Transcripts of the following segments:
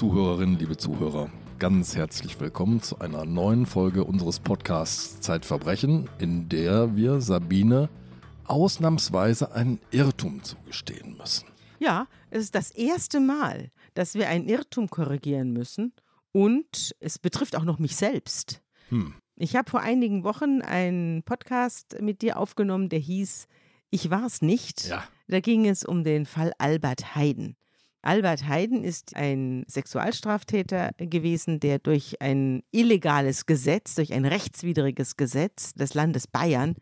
Liebe Zuhörerinnen, liebe Zuhörer, ganz herzlich willkommen zu einer neuen Folge unseres Podcasts Zeitverbrechen, in der wir Sabine ausnahmsweise einen Irrtum zugestehen müssen. Ja, es ist das erste Mal, dass wir einen Irrtum korrigieren müssen und es betrifft auch noch mich selbst. Hm. Ich habe vor einigen Wochen einen Podcast mit dir aufgenommen, der hieß Ich war es nicht. Ja. Da ging es um den Fall Albert Heiden. Albert Heiden ist ein Sexualstraftäter gewesen, der durch ein illegales Gesetz, durch ein rechtswidriges Gesetz des Landes Bayern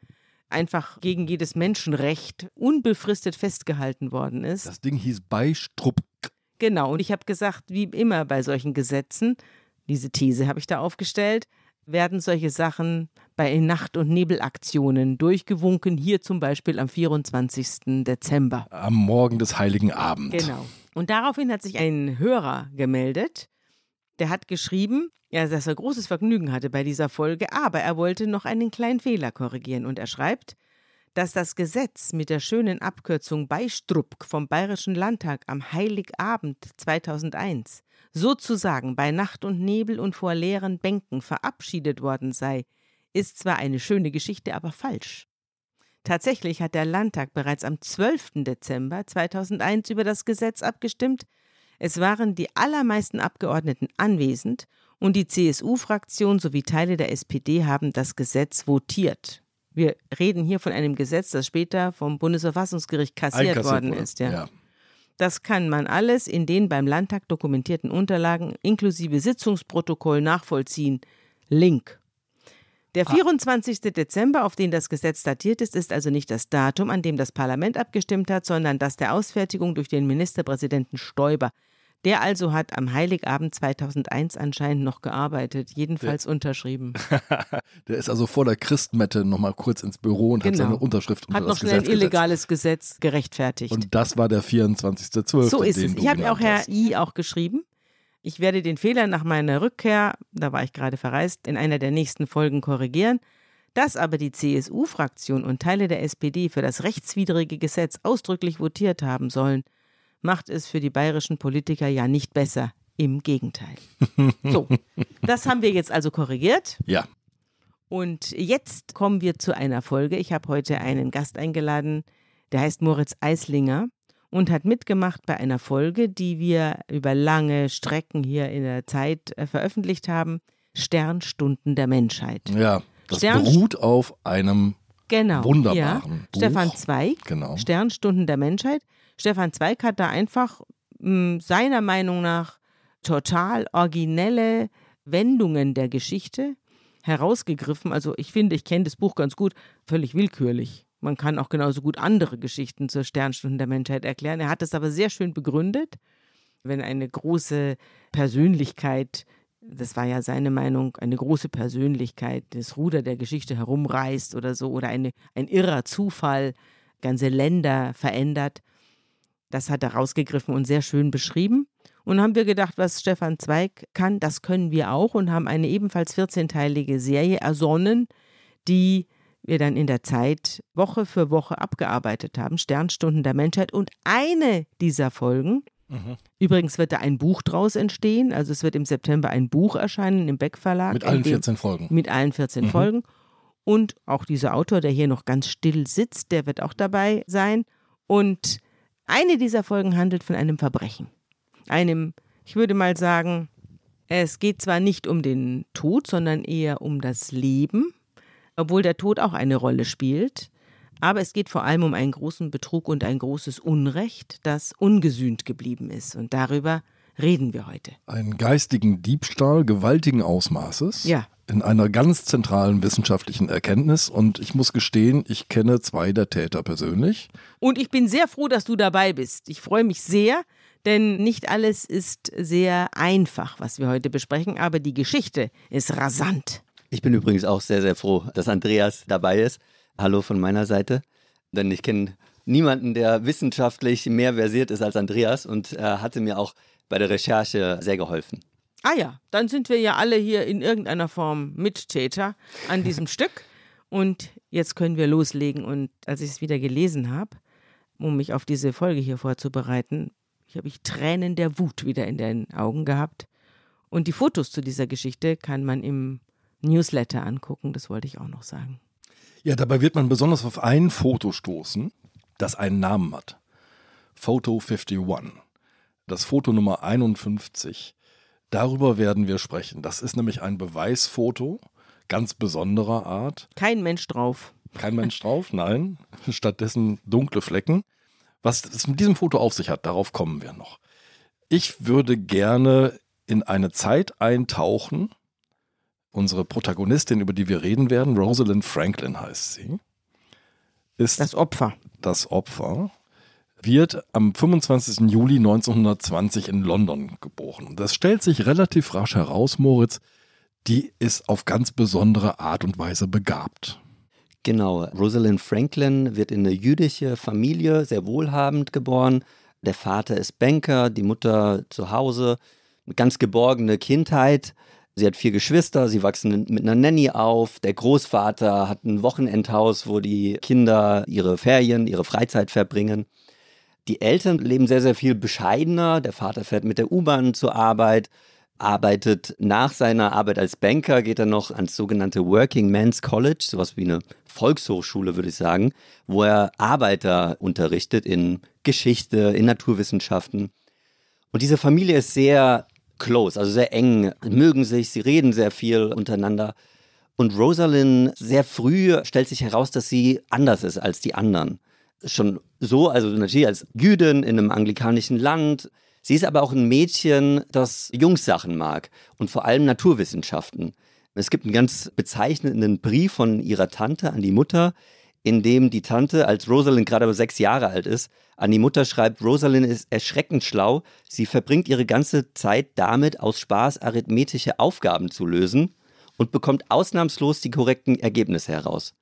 einfach gegen jedes Menschenrecht unbefristet festgehalten worden ist. Das Ding hieß Beistrupk. Genau, und ich habe gesagt, wie immer bei solchen Gesetzen, diese These habe ich da aufgestellt, werden solche Sachen bei Nacht- und Nebelaktionen durchgewunken, hier zum Beispiel am 24. Dezember. Am Morgen des Heiligen Abend. Genau. Und daraufhin hat sich ein Hörer gemeldet, der hat geschrieben, ja, dass er großes Vergnügen hatte bei dieser Folge, aber er wollte noch einen kleinen Fehler korrigieren. Und er schreibt, dass das Gesetz mit der schönen Abkürzung Beistrupk vom Bayerischen Landtag am Heiligabend 2001 sozusagen bei Nacht und Nebel und vor leeren Bänken verabschiedet worden sei, ist zwar eine schöne Geschichte, aber falsch. Tatsächlich hat der Landtag bereits am 12. Dezember 2001 über das Gesetz abgestimmt. Es waren die allermeisten Abgeordneten anwesend und die CSU-Fraktion sowie Teile der SPD haben das Gesetz votiert. Wir reden hier von einem Gesetz, das später vom Bundesverfassungsgericht kassiert Einkassiert worden wurde. ist. Ja. ja. Das kann man alles in den beim Landtag dokumentierten Unterlagen inklusive Sitzungsprotokoll nachvollziehen. Link. Der 24. Dezember, auf den das Gesetz datiert ist, ist also nicht das Datum, an dem das Parlament abgestimmt hat, sondern das der Ausfertigung durch den Ministerpräsidenten Stoiber. Der also hat am Heiligabend 2001 anscheinend noch gearbeitet, jedenfalls unterschrieben. Der ist also vor der Christmette nochmal kurz ins Büro und hat Genau. seine Unterschrift unter Hat noch schnell ein illegales Gesetz gerechtfertigt. Und das war der 24.12. So ist es. Ich habe auch Herr hast. I auch geschrieben. Ich werde den Fehler nach meiner Rückkehr, da war ich gerade verreist, in einer der nächsten Folgen korrigieren. Dass aber die CSU-Fraktion und Teile der SPD für das rechtswidrige Gesetz ausdrücklich votiert haben sollen, macht es für die bayerischen Politiker ja nicht besser. Im Gegenteil. So, das haben wir jetzt also korrigiert. Ja, Und jetzt kommen wir zu einer Folge. Ich habe heute einen Gast eingeladen, der heißt Moritz Eislinger und hat mitgemacht bei einer Folge, die wir über lange Strecken hier in der Zeit äh, veröffentlicht haben. Sternstunden der Menschheit. ja. Das Stern- beruht auf einem Genau. Wunderbaren ja. Buch. Stefan Zweig, Genau. Sternstunden der Menschheit. Stefan Zweig hat da einfach mh, seiner Meinung nach total originelle Wendungen der Geschichte herausgegriffen. Also ich finde, ich kenne das Buch ganz gut, völlig willkürlich. Man kann auch genauso gut andere Geschichten zur Sternstunden der Menschheit erklären. Er hat es aber sehr schön begründet. Wenn eine große Persönlichkeit, das war ja seine Meinung, eine große Persönlichkeit das Ruder der Geschichte herumreißt oder so, oder eine, ein irrer Zufall ganze Länder verändert, das hat er rausgegriffen und sehr schön beschrieben. Und haben wir gedacht, was Stefan Zweig kann, das können wir auch und haben eine ebenfalls 14-teilige Serie ersonnen, die wir dann in der Zeit Woche für Woche abgearbeitet haben, Sternstunden der Menschheit. Und eine dieser Folgen, übrigens wird da ein Buch draus entstehen, also es wird im September ein Buch erscheinen im Beck Verlag. Mit allen dem- 14 Folgen. mit allen 14 Mhm. Folgen. Und auch dieser Autor, der hier noch ganz still sitzt, der wird auch dabei sein. Und eine dieser Folgen handelt von einem Verbrechen. Einem, ich würde mal sagen, es geht zwar nicht um den Tod, sondern eher um das Leben, obwohl der Tod auch eine Rolle spielt. Aber es geht vor allem um einen großen Betrug und ein großes Unrecht, das ungesühnt geblieben ist. Und darüber reden wir heute. Einen geistigen Diebstahl gewaltigen Ausmaßes. Ja. In einer ganz zentralen wissenschaftlichen Erkenntnis. Und ich muss gestehen, ich kenne zwei der Täter persönlich. Und ich bin sehr froh, dass du dabei bist. Ich freue mich sehr, denn nicht alles ist sehr einfach, was wir heute besprechen, aber die Geschichte ist rasant. Ich bin übrigens auch sehr, sehr froh, dass Andreas dabei ist. Hallo von meiner Seite. Denn ich kenne niemanden, der wissenschaftlich mehr versiert ist als Andreas und er hatte mir auch bei der Recherche sehr geholfen. Ah ja, dann sind wir ja alle hier in irgendeiner Form Mittäter an diesem Stück. Und jetzt können wir loslegen. Und als ich es wieder gelesen habe, um mich auf diese Folge hier vorzubereiten, Ich habe ich Tränen der Wut wieder in den Augen gehabt. Und die Fotos zu dieser Geschichte kann man im Newsletter angucken, das wollte ich auch noch sagen. Ja, dabei wird man besonders auf ein Foto stoßen, das einen Namen hat. Photo 51. Das Foto Nummer 51. Darüber werden wir sprechen. Das ist nämlich ein Beweisfoto ganz besonderer Art. Kein Mensch drauf. Kein Mensch drauf, nein. Stattdessen dunkle Flecken. Was es mit diesem Foto auf sich hat, darauf kommen wir noch. Ich würde gerne in eine Zeit eintauchen. Unsere Protagonistin, über die wir reden werden, Rosalind Franklin heißt sie, ist das Opfer. Das Opfer wird am 25. Juli 1920 in London geboren. Das stellt sich relativ rasch heraus, Moritz, die ist auf ganz besondere Art und Weise begabt. Genau, Rosalind Franklin wird in eine jüdische Familie, sehr wohlhabend geboren. Der Vater ist Banker, die Mutter zu Hause. Eine ganz geborgene Kindheit. Sie hat vier Geschwister, sie wachsen mit einer Nanny auf. Der Großvater hat ein Wochenendhaus, wo die Kinder ihre Ferien, ihre Freizeit verbringen. Die Eltern leben sehr, sehr viel bescheidener. Der Vater fährt mit der U-Bahn zur Arbeit, arbeitet nach seiner Arbeit als Banker, geht er noch ans sogenannte Working Men's College, sowas wie eine Volkshochschule, würde ich sagen, wo er Arbeiter unterrichtet in Geschichte, in Naturwissenschaften. Und diese Familie ist sehr close, also sehr eng, mögen sich, sie reden sehr viel untereinander. Und Rosalind sehr früh stellt sich heraus, dass sie anders ist als die anderen. Schon so, also natürlich als Jüdin in einem anglikanischen Land, Sie ist aber auch ein Mädchen, das Jungssachen mag und vor allem Naturwissenschaften. Es gibt einen ganz bezeichnenden Brief von ihrer Tante an die Mutter, in dem die Tante, als Rosalind gerade sechs Jahre alt ist, an die Mutter schreibt, Rosalind ist erschreckend schlau, sie verbringt ihre ganze Zeit damit, aus Spaß arithmetische Aufgaben zu lösen und bekommt ausnahmslos die korrekten Ergebnisse heraus.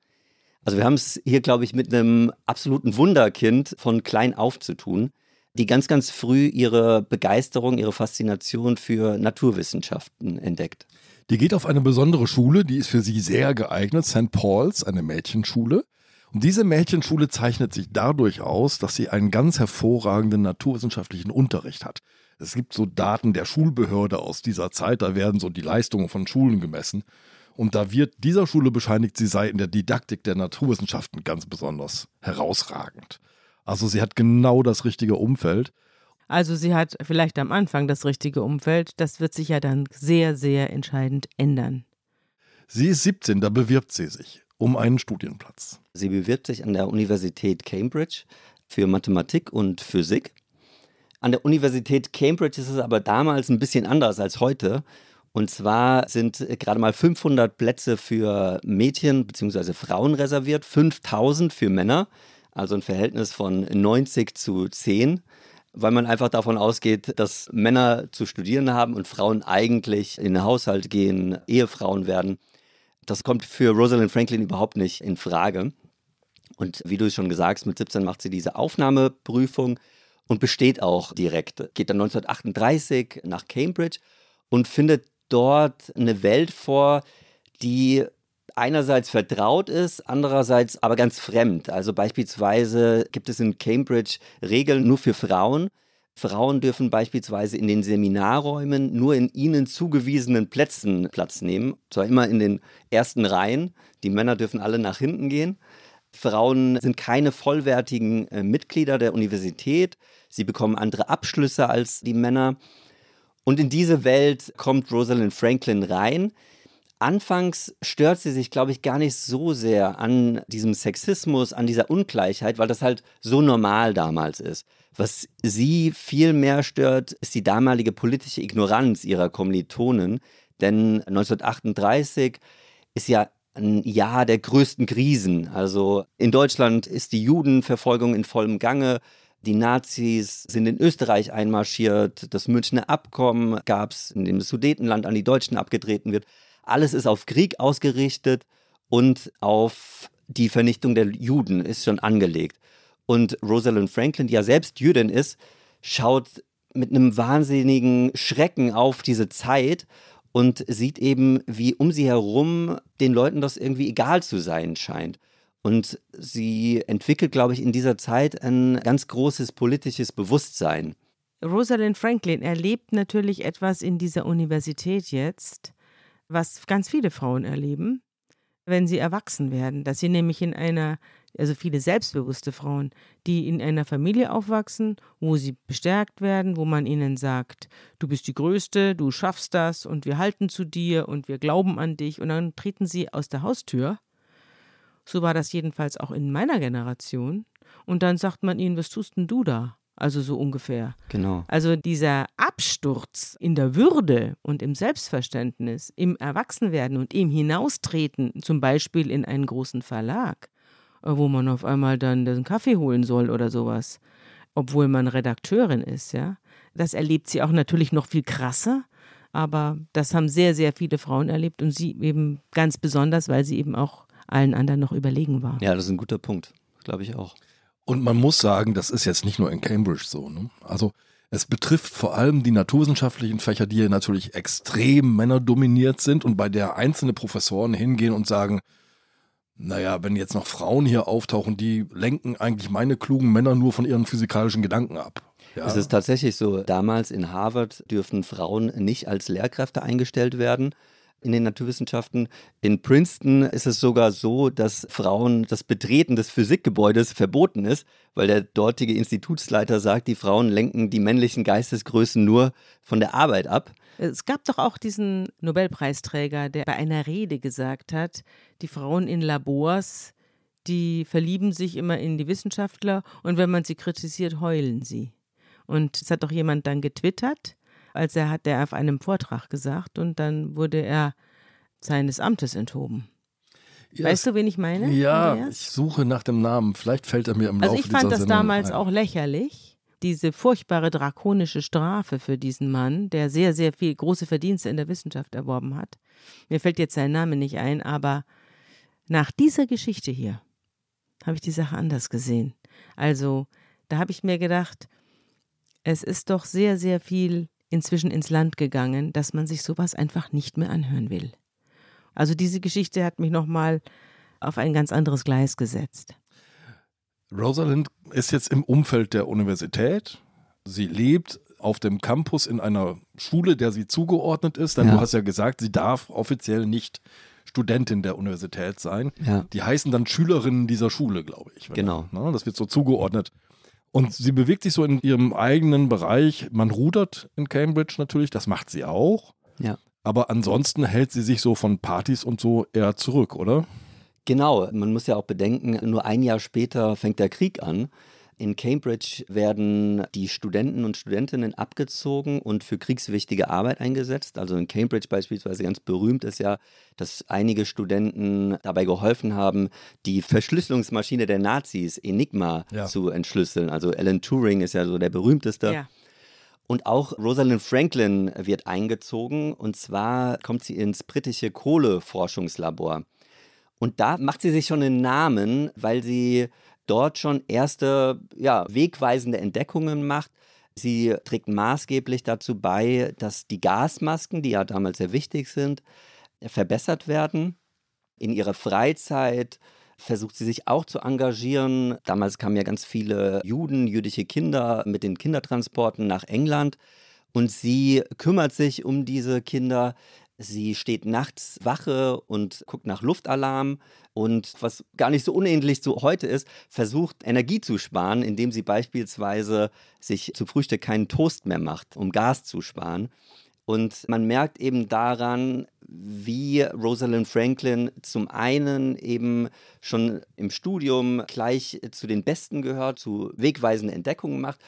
Also wir haben es hier, glaube ich, mit einem absoluten Wunderkind von klein auf zu tun die ganz, ganz früh ihre Begeisterung, ihre Faszination für Naturwissenschaften entdeckt. Die geht auf eine besondere Schule, die ist für sie sehr geeignet, St. Paul's, eine Mädchenschule. Und diese Mädchenschule zeichnet sich dadurch aus, dass sie einen ganz hervorragenden naturwissenschaftlichen Unterricht hat. Es gibt so Daten der Schulbehörde aus dieser Zeit, da werden so die Leistungen von Schulen gemessen. Und da wird dieser Schule bescheinigt, sie sei in der Didaktik der Naturwissenschaften ganz besonders herausragend. Also sie hat genau das richtige Umfeld. Also sie hat vielleicht am Anfang das richtige Umfeld. Das wird sich ja dann sehr, sehr entscheidend ändern. Sie ist 17, da bewirbt sie sich um einen Studienplatz. Sie bewirbt sich an der Universität Cambridge für Mathematik und Physik. An der Universität Cambridge ist es aber damals ein bisschen anders als heute. Und zwar sind gerade mal 500 Plätze für Mädchen bzw. Frauen reserviert, 5000 für Männer also ein Verhältnis von 90 zu 10 weil man einfach davon ausgeht, dass Männer zu studieren haben und Frauen eigentlich in den Haushalt gehen, Ehefrauen werden. Das kommt für Rosalind Franklin überhaupt nicht in Frage. Und wie du schon gesagt hast, mit 17 macht sie diese Aufnahmeprüfung und besteht auch direkt. Geht dann 1938 nach Cambridge und findet dort eine Welt vor, die einerseits vertraut ist, andererseits aber ganz fremd. Also beispielsweise gibt es in Cambridge Regeln nur für Frauen. Frauen dürfen beispielsweise in den Seminarräumen nur in ihnen zugewiesenen Plätzen Platz nehmen. Zwar immer in den ersten Reihen. Die Männer dürfen alle nach hinten gehen. Frauen sind keine vollwertigen äh, Mitglieder der Universität. Sie bekommen andere Abschlüsse als die Männer. Und in diese Welt kommt Rosalind Franklin rein, Anfangs stört sie sich, glaube ich, gar nicht so sehr an diesem Sexismus, an dieser Ungleichheit, weil das halt so normal damals ist. Was sie viel mehr stört, ist die damalige politische Ignoranz ihrer Kommilitonen. Denn 1938 ist ja ein Jahr der größten Krisen. Also in Deutschland ist die Judenverfolgung in vollem Gange. Die Nazis sind in Österreich einmarschiert. Das Münchner Abkommen gab es, in dem das Sudetenland an die Deutschen abgetreten wird. Alles ist auf Krieg ausgerichtet und auf die Vernichtung der Juden ist schon angelegt. Und Rosalind Franklin, die ja selbst Jüdin ist, schaut mit einem wahnsinnigen Schrecken auf diese Zeit und sieht eben, wie um sie herum den Leuten das irgendwie egal zu sein scheint. Und sie entwickelt, glaube ich, in dieser Zeit ein ganz großes politisches Bewusstsein. Rosalind Franklin erlebt natürlich etwas in dieser Universität jetzt, was ganz viele Frauen erleben, wenn sie erwachsen werden. Dass sie nämlich in einer, also viele selbstbewusste Frauen, die in einer Familie aufwachsen, wo sie bestärkt werden, wo man ihnen sagt, du bist die Größte, du schaffst das und wir halten zu dir und wir glauben an dich. Und dann treten sie aus der Haustür. So war das jedenfalls auch in meiner Generation. Und dann sagt man ihnen, was tust denn du da? Also so ungefähr. Genau. Also dieser Absturz in der Würde und im Selbstverständnis, im Erwachsenwerden und im Hinaustreten, zum Beispiel in einen großen Verlag, äh, wo man auf einmal dann den Kaffee holen soll oder sowas, obwohl man Redakteurin ist, ja. Das erlebt sie auch natürlich noch viel krasser, aber das haben sehr, sehr viele Frauen erlebt und sie eben ganz besonders, weil sie eben auch allen anderen noch überlegen war. Ja, das ist ein guter Punkt, glaube ich auch. Und man muss sagen, das ist jetzt nicht nur in Cambridge so. Ne? Also es betrifft vor allem die naturwissenschaftlichen Fächer, die natürlich extrem männerdominiert sind und bei der einzelne Professoren hingehen und sagen, naja, wenn jetzt noch Frauen hier auftauchen, die lenken eigentlich meine klugen Männer nur von ihren physikalischen Gedanken ab. Ja. Es ist tatsächlich so, damals in Harvard dürfen Frauen nicht als Lehrkräfte eingestellt werden in den Naturwissenschaften. In Princeton ist es sogar so, dass Frauen das Betreten des Physikgebäudes verboten ist, weil der dortige Institutsleiter sagt, die Frauen lenken die männlichen Geistesgrößen nur von der Arbeit ab. Es gab doch auch diesen Nobelpreisträger, der bei einer Rede gesagt hat, die Frauen in Labors, die verlieben sich immer in die Wissenschaftler und wenn man sie kritisiert, heulen sie. Und es hat doch jemand dann getwittert, als er hat er auf einem Vortrag gesagt und dann wurde er seines Amtes enthoben. Ja, weißt du, wen ich meine? Ja, Andreas? ich suche nach dem Namen. Vielleicht fällt er mir im also Laufe Also ich fand das Sendung damals ein. auch lächerlich, diese furchtbare drakonische Strafe für diesen Mann, der sehr, sehr viel große Verdienste in der Wissenschaft erworben hat. Mir fällt jetzt sein Name nicht ein, aber nach dieser Geschichte hier habe ich die Sache anders gesehen. Also, da habe ich mir gedacht, es ist doch sehr, sehr viel inzwischen ins Land gegangen, dass man sich sowas einfach nicht mehr anhören will. Also diese Geschichte hat mich nochmal auf ein ganz anderes Gleis gesetzt. Rosalind ist jetzt im Umfeld der Universität. Sie lebt auf dem Campus in einer Schule, der sie zugeordnet ist. Denn ja. du hast ja gesagt, sie darf offiziell nicht Studentin der Universität sein. Ja. Die heißen dann Schülerinnen dieser Schule, glaube ich. Genau. Ne, das wird so zugeordnet. Und sie bewegt sich so in ihrem eigenen Bereich. Man rudert in Cambridge natürlich, das macht sie auch. Ja. Aber ansonsten hält sie sich so von Partys und so eher zurück, oder? Genau, man muss ja auch bedenken, nur ein Jahr später fängt der Krieg an. In Cambridge werden die Studenten und Studentinnen abgezogen und für kriegswichtige Arbeit eingesetzt. Also in Cambridge beispielsweise ganz berühmt ist ja, dass einige Studenten dabei geholfen haben, die Verschlüsselungsmaschine der Nazis Enigma ja. zu entschlüsseln. Also Alan Turing ist ja so der berühmteste. Ja. Und auch Rosalind Franklin wird eingezogen und zwar kommt sie ins britische Kohleforschungslabor. Und da macht sie sich schon einen Namen, weil sie dort schon erste ja, wegweisende Entdeckungen macht. Sie trägt maßgeblich dazu bei, dass die Gasmasken, die ja damals sehr wichtig sind, verbessert werden. In ihrer Freizeit versucht sie sich auch zu engagieren. Damals kamen ja ganz viele Juden, jüdische Kinder mit den Kindertransporten nach England. Und sie kümmert sich um diese Kinder. Sie steht nachts Wache und guckt nach Luftalarm und was gar nicht so unähnlich zu heute ist, versucht Energie zu sparen, indem sie beispielsweise sich zu Frühstück keinen Toast mehr macht, um Gas zu sparen. Und man merkt eben daran, wie Rosalind Franklin zum einen eben schon im Studium gleich zu den Besten gehört, zu wegweisenden Entdeckungen macht,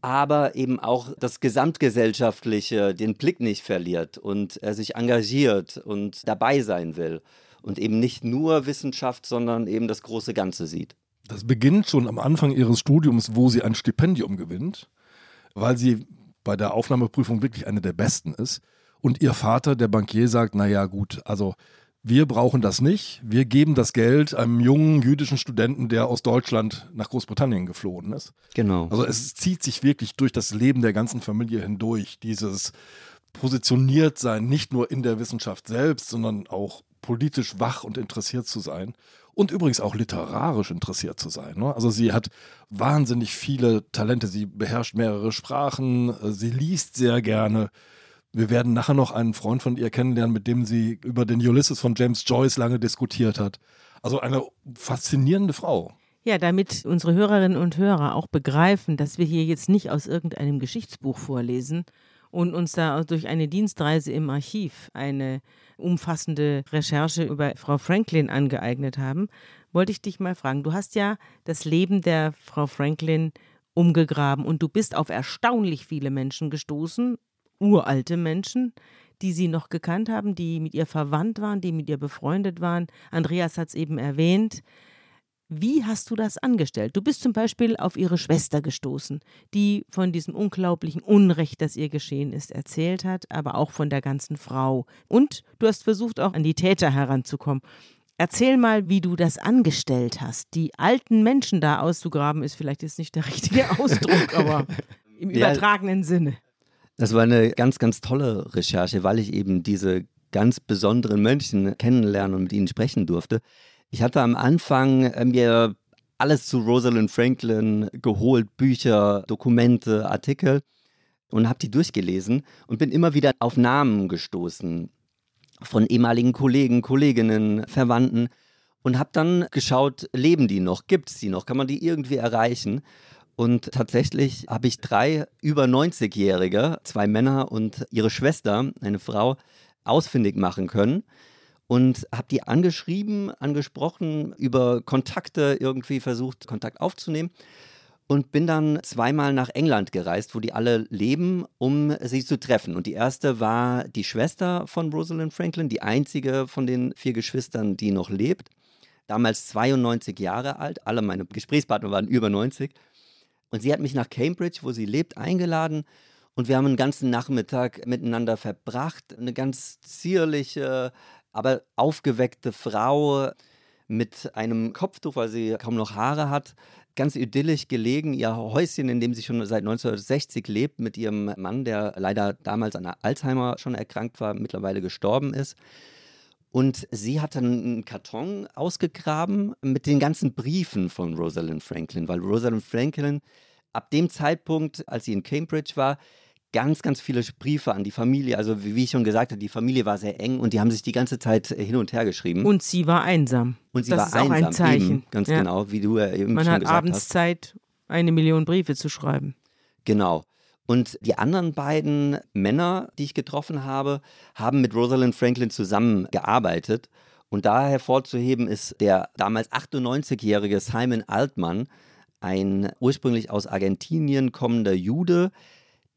aber eben auch das Gesamtgesellschaftliche den Blick nicht verliert und er sich engagiert und dabei sein will und eben nicht nur Wissenschaft, sondern eben das große Ganze sieht. Das beginnt schon am Anfang ihres Studiums, wo sie ein Stipendium gewinnt, weil sie bei der Aufnahmeprüfung wirklich eine der besten ist. Und ihr Vater, der Bankier, sagt, naja gut, also wir brauchen das nicht. Wir geben das Geld einem jungen jüdischen Studenten, der aus Deutschland nach Großbritannien geflohen ist. Genau. Also es zieht sich wirklich durch das Leben der ganzen Familie hindurch, dieses positioniert sein, nicht nur in der Wissenschaft selbst, sondern auch politisch wach und interessiert zu sein. und übrigens auch literarisch interessiert zu sein. Ne? Also sie hat wahnsinnig viele Talente, sie beherrscht mehrere Sprachen, äh, sie liest sehr gerne. Wir werden nachher noch einen Freund von ihr kennenlernen, mit dem sie über den Ulysses von James Joyce lange diskutiert hat. Also eine faszinierende Frau. Ja, damit unsere Hörerinnen und Hörer auch begreifen, dass wir hier jetzt nicht aus irgendeinem Geschichtsbuch vorlesen und uns da durch eine Dienstreise im Archiv eine umfassende Recherche über Frau Franklin angeeignet haben, wollte ich dich mal fragen. Du hast ja das Leben der Frau Franklin umgegraben und du bist auf erstaunlich viele Menschen gestoßen, uralte Menschen, die sie noch gekannt haben, die mit ihr verwandt waren, die mit ihr befreundet waren. Andreas hat es eben erwähnt. Wie hast du das angestellt? Du bist zum Beispiel auf ihre Schwester gestoßen, die von diesem unglaublichen Unrecht, das ihr geschehen ist, erzählt hat, aber auch von der ganzen Frau. Und du hast versucht, auch an die Täter heranzukommen. Erzähl mal, wie du das angestellt hast. Die alten Menschen da auszugraben, ist vielleicht jetzt nicht der richtige Ausdruck, aber im übertragenen ja, Sinne. Das war eine ganz, ganz tolle Recherche, weil ich eben diese ganz besonderen Mönchen kennenlernen und mit ihnen sprechen durfte. Ich hatte am Anfang äh, mir alles zu Rosalind Franklin geholt, Bücher, Dokumente, Artikel und habe die durchgelesen und bin immer wieder auf Namen gestoßen von ehemaligen Kollegen, Kolleginnen, Verwandten und habe dann geschaut, leben die noch, gibt es die noch, kann man die irgendwie erreichen? Und tatsächlich habe ich drei über 90-Jährige, zwei Männer und ihre Schwester, eine Frau, ausfindig machen können und habe die angeschrieben, angesprochen, über Kontakte irgendwie versucht, Kontakt aufzunehmen und bin dann zweimal nach England gereist, wo die alle leben, um sie zu treffen. Und die erste war die Schwester von Rosalind Franklin, die einzige von den vier Geschwistern, die noch lebt. Damals 92 Jahre alt, alle meine Gesprächspartner waren über 90. Und sie hat mich nach Cambridge, wo sie lebt, eingeladen. Und wir haben einen ganzen Nachmittag miteinander verbracht. Eine ganz zierliche, aber aufgeweckte Frau mit einem Kopftuch, weil sie kaum noch Haare hat, ganz idyllisch gelegen, ihr Häuschen, in dem sie schon seit 1960 lebt, mit ihrem Mann, der leider damals an Alzheimer schon erkrankt war, mittlerweile gestorben ist. Und sie hat dann einen Karton ausgegraben mit den ganzen Briefen von Rosalind Franklin, weil Rosalind Franklin ab dem Zeitpunkt, als sie in Cambridge war, ganz, ganz viele Briefe an die Familie. Also wie ich schon gesagt habe, die Familie war sehr eng und die haben sich die ganze Zeit hin und her geschrieben. Und sie war einsam. Und sie das war ist einsam. Auch ein Zeichen. Eben, ganz ja. genau, wie du ja eben Man schon hat gesagt abends hast. Zeit, eine Million Briefe zu schreiben. Genau. Und die anderen beiden Männer, die ich getroffen habe, haben mit Rosalind Franklin zusammengearbeitet. Und da hervorzuheben ist der damals 98-jährige Simon Altman, ein ursprünglich aus Argentinien kommender Jude,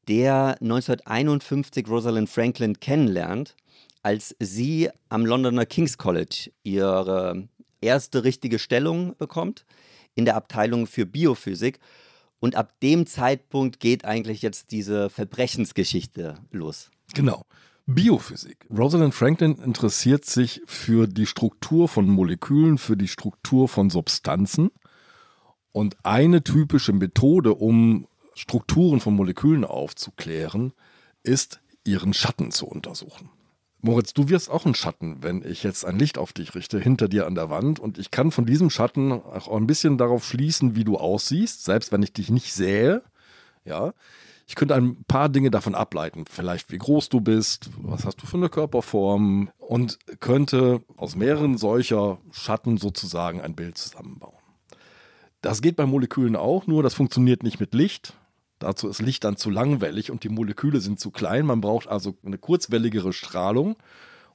der 1951 Rosalind Franklin kennenlernt, als sie am Londoner King's College ihre erste richtige Stellung bekommt in der Abteilung für Biophysik. Und ab dem Zeitpunkt geht eigentlich jetzt diese Verbrechensgeschichte los. Genau. Biophysik. Rosalind Franklin interessiert sich für die Struktur von Molekülen, für die Struktur von Substanzen. Und eine typische Methode, um Strukturen von Molekülen aufzuklären, ist, ihren Schatten zu untersuchen. Moritz, du wirst auch ein Schatten, wenn ich jetzt ein Licht auf dich richte, hinter dir an der Wand. Und ich kann von diesem Schatten auch ein bisschen darauf schließen, wie du aussiehst, selbst wenn ich dich nicht sähe. Ja. Ich könnte ein paar Dinge davon ableiten. Vielleicht wie groß du bist, was hast du für eine Körperform und könnte aus mehreren solcher Schatten sozusagen ein Bild zusammenbauen. Das geht bei Molekülen auch, nur das funktioniert nicht mit Licht. Dazu ist Licht dann zu langwellig und die Moleküle sind zu klein. Man braucht also eine kurzwelligere Strahlung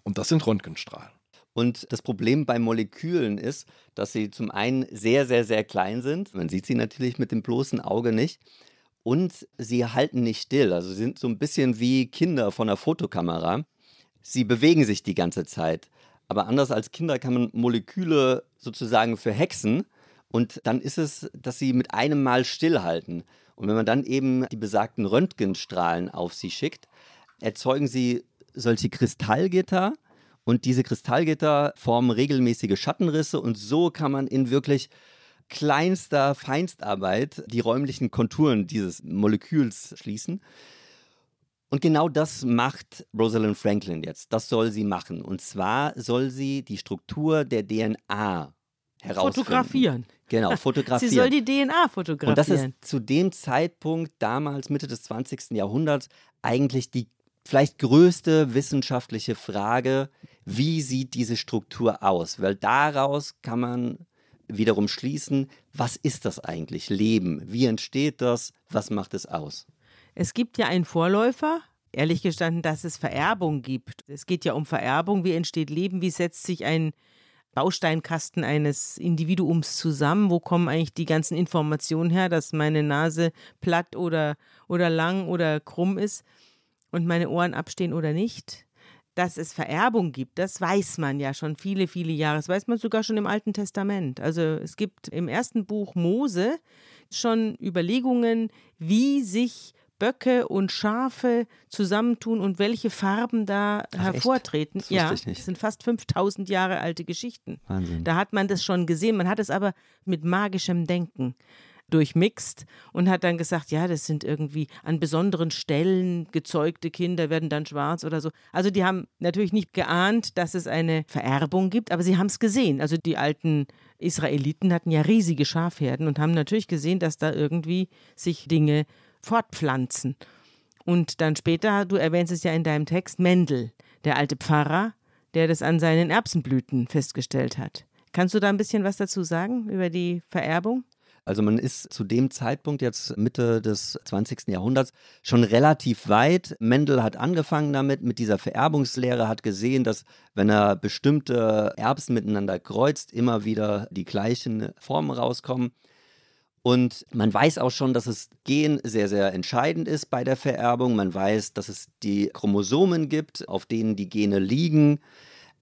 und das sind Röntgenstrahlen. Und das Problem bei Molekülen ist, dass sie zum einen sehr, sehr, sehr klein sind. Man sieht sie natürlich mit dem bloßen Auge nicht. Und sie halten nicht still. Also sie sind so ein bisschen wie Kinder von einer Fotokamera. Sie bewegen sich die ganze Zeit. Aber anders als Kinder kann man Moleküle sozusagen verhexen. Und dann ist es, dass sie mit einem Mal stillhalten. Und wenn man dann eben die besagten Röntgenstrahlen auf sie schickt, erzeugen sie solche Kristallgitter und diese Kristallgitter formen regelmäßige Schattenrisse und so kann man in wirklich kleinster Feinstarbeit die räumlichen Konturen dieses Moleküls schließen. Und genau das macht Rosalind Franklin jetzt. Das soll sie machen. Und zwar soll sie die Struktur der DNA herausfinden. Fotografieren. Genau, fotografieren. Sie soll die DNA fotografieren. Und das ist zu dem Zeitpunkt, damals Mitte des 20. Jahrhunderts, eigentlich die vielleicht größte wissenschaftliche Frage, wie sieht diese Struktur aus? Weil daraus kann man wiederum schließen, was ist das eigentlich, Leben? Wie entsteht das? Was macht es aus? Es gibt ja einen Vorläufer, ehrlich gestanden, dass es Vererbung gibt. Es geht ja um Vererbung, wie entsteht Leben, wie setzt sich ein Bausteinkasten eines Individuums zusammen, wo kommen eigentlich die ganzen Informationen her, dass meine Nase platt oder, oder lang oder krumm ist und meine Ohren abstehen oder nicht. Dass es Vererbung gibt, das weiß man ja schon viele, viele Jahre. Das weiß man sogar schon im Alten Testament. Also es gibt im ersten Buch Mose schon Überlegungen, wie sich Böcke und Schafe zusammentun und welche Farben da Ach, hervortreten. Das ja, ich nicht. das sind fast 5000 Jahre alte Geschichten. Wahnsinn. Da hat man das schon gesehen, man hat es aber mit magischem Denken durchmixt und hat dann gesagt, ja, das sind irgendwie an besonderen Stellen gezeugte Kinder, werden dann schwarz oder so. Also die haben natürlich nicht geahnt, dass es eine Vererbung gibt, aber sie haben es gesehen. Also die alten Israeliten hatten ja riesige Schafherden und haben natürlich gesehen, dass da irgendwie sich Dinge fortpflanzen. Und dann später, du erwähnst es ja in deinem Text, Mendel, der alte Pfarrer, der das an seinen Erbsenblüten festgestellt hat. Kannst du da ein bisschen was dazu sagen über die Vererbung? Also man ist zu dem Zeitpunkt jetzt Mitte des 20. Jahrhunderts schon relativ weit. Mendel hat angefangen damit, mit dieser Vererbungslehre, hat gesehen, dass wenn er bestimmte Erbsen miteinander kreuzt, immer wieder die gleichen Formen rauskommen. Und man weiß auch schon, dass das Gen sehr, sehr entscheidend ist bei der Vererbung. Man weiß, dass es die Chromosomen gibt, auf denen die Gene liegen.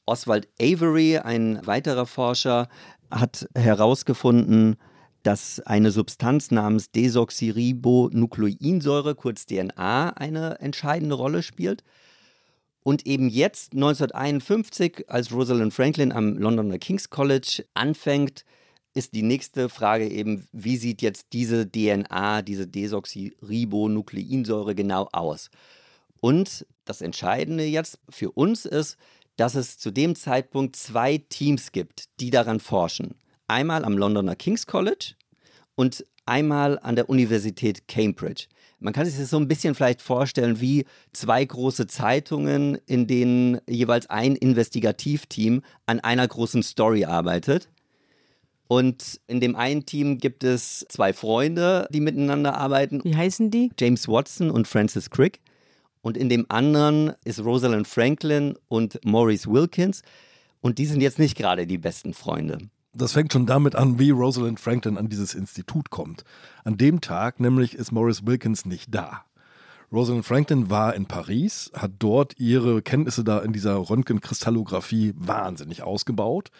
Oswald Avery, ein weiterer Forscher, hat herausgefunden, dass eine Substanz namens Desoxyribonukleinsäure, kurz DNA, eine entscheidende Rolle spielt. Und eben jetzt, 1951, als Rosalind Franklin am Londoner King's College anfängt, ist die nächste Frage eben, wie sieht jetzt diese DNA, diese Desoxyribonukleinsäure genau aus? Und das Entscheidende jetzt für uns ist, dass es zu dem Zeitpunkt zwei Teams gibt, die daran forschen. Einmal am Londoner King's College und einmal an der Universität Cambridge. Man kann sich das so ein bisschen vielleicht vorstellen wie zwei große Zeitungen, in denen jeweils ein Investigativteam an einer großen Story arbeitet. Und in dem einen Team gibt es zwei Freunde, die miteinander arbeiten. Wie heißen die? James Watson und Francis Crick. Und in dem anderen ist Rosalind Franklin und Maurice Wilkins. Und die sind jetzt nicht gerade die besten Freunde. Das fängt schon damit an, wie Rosalind Franklin an dieses Institut kommt. An dem Tag nämlich ist Maurice Wilkins nicht da. Rosalind Franklin war in Paris, hat dort ihre Kenntnisse da in dieser Röntgenkristallographie wahnsinnig ausgebaut,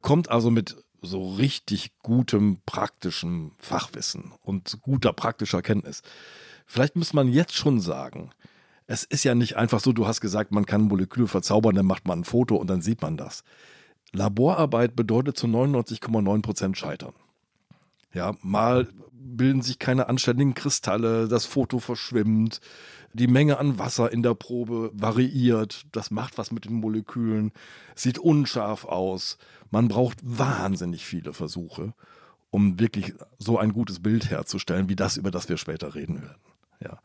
kommt also mit so richtig gutem praktischen Fachwissen und guter praktischer Kenntnis. Vielleicht muss man jetzt schon sagen, es ist ja nicht einfach so, du hast gesagt, man kann Moleküle verzaubern, dann macht man ein Foto und dann sieht man das. Laborarbeit bedeutet zu 99,9 Prozent scheitern. Ja, mal bilden sich keine anständigen Kristalle, das Foto verschwimmt, die Menge an Wasser in der Probe variiert, das macht was mit den Molekülen, sieht unscharf aus. Man braucht wahnsinnig viele Versuche, um wirklich so ein gutes Bild herzustellen, wie das, über das wir später reden werden. Ja.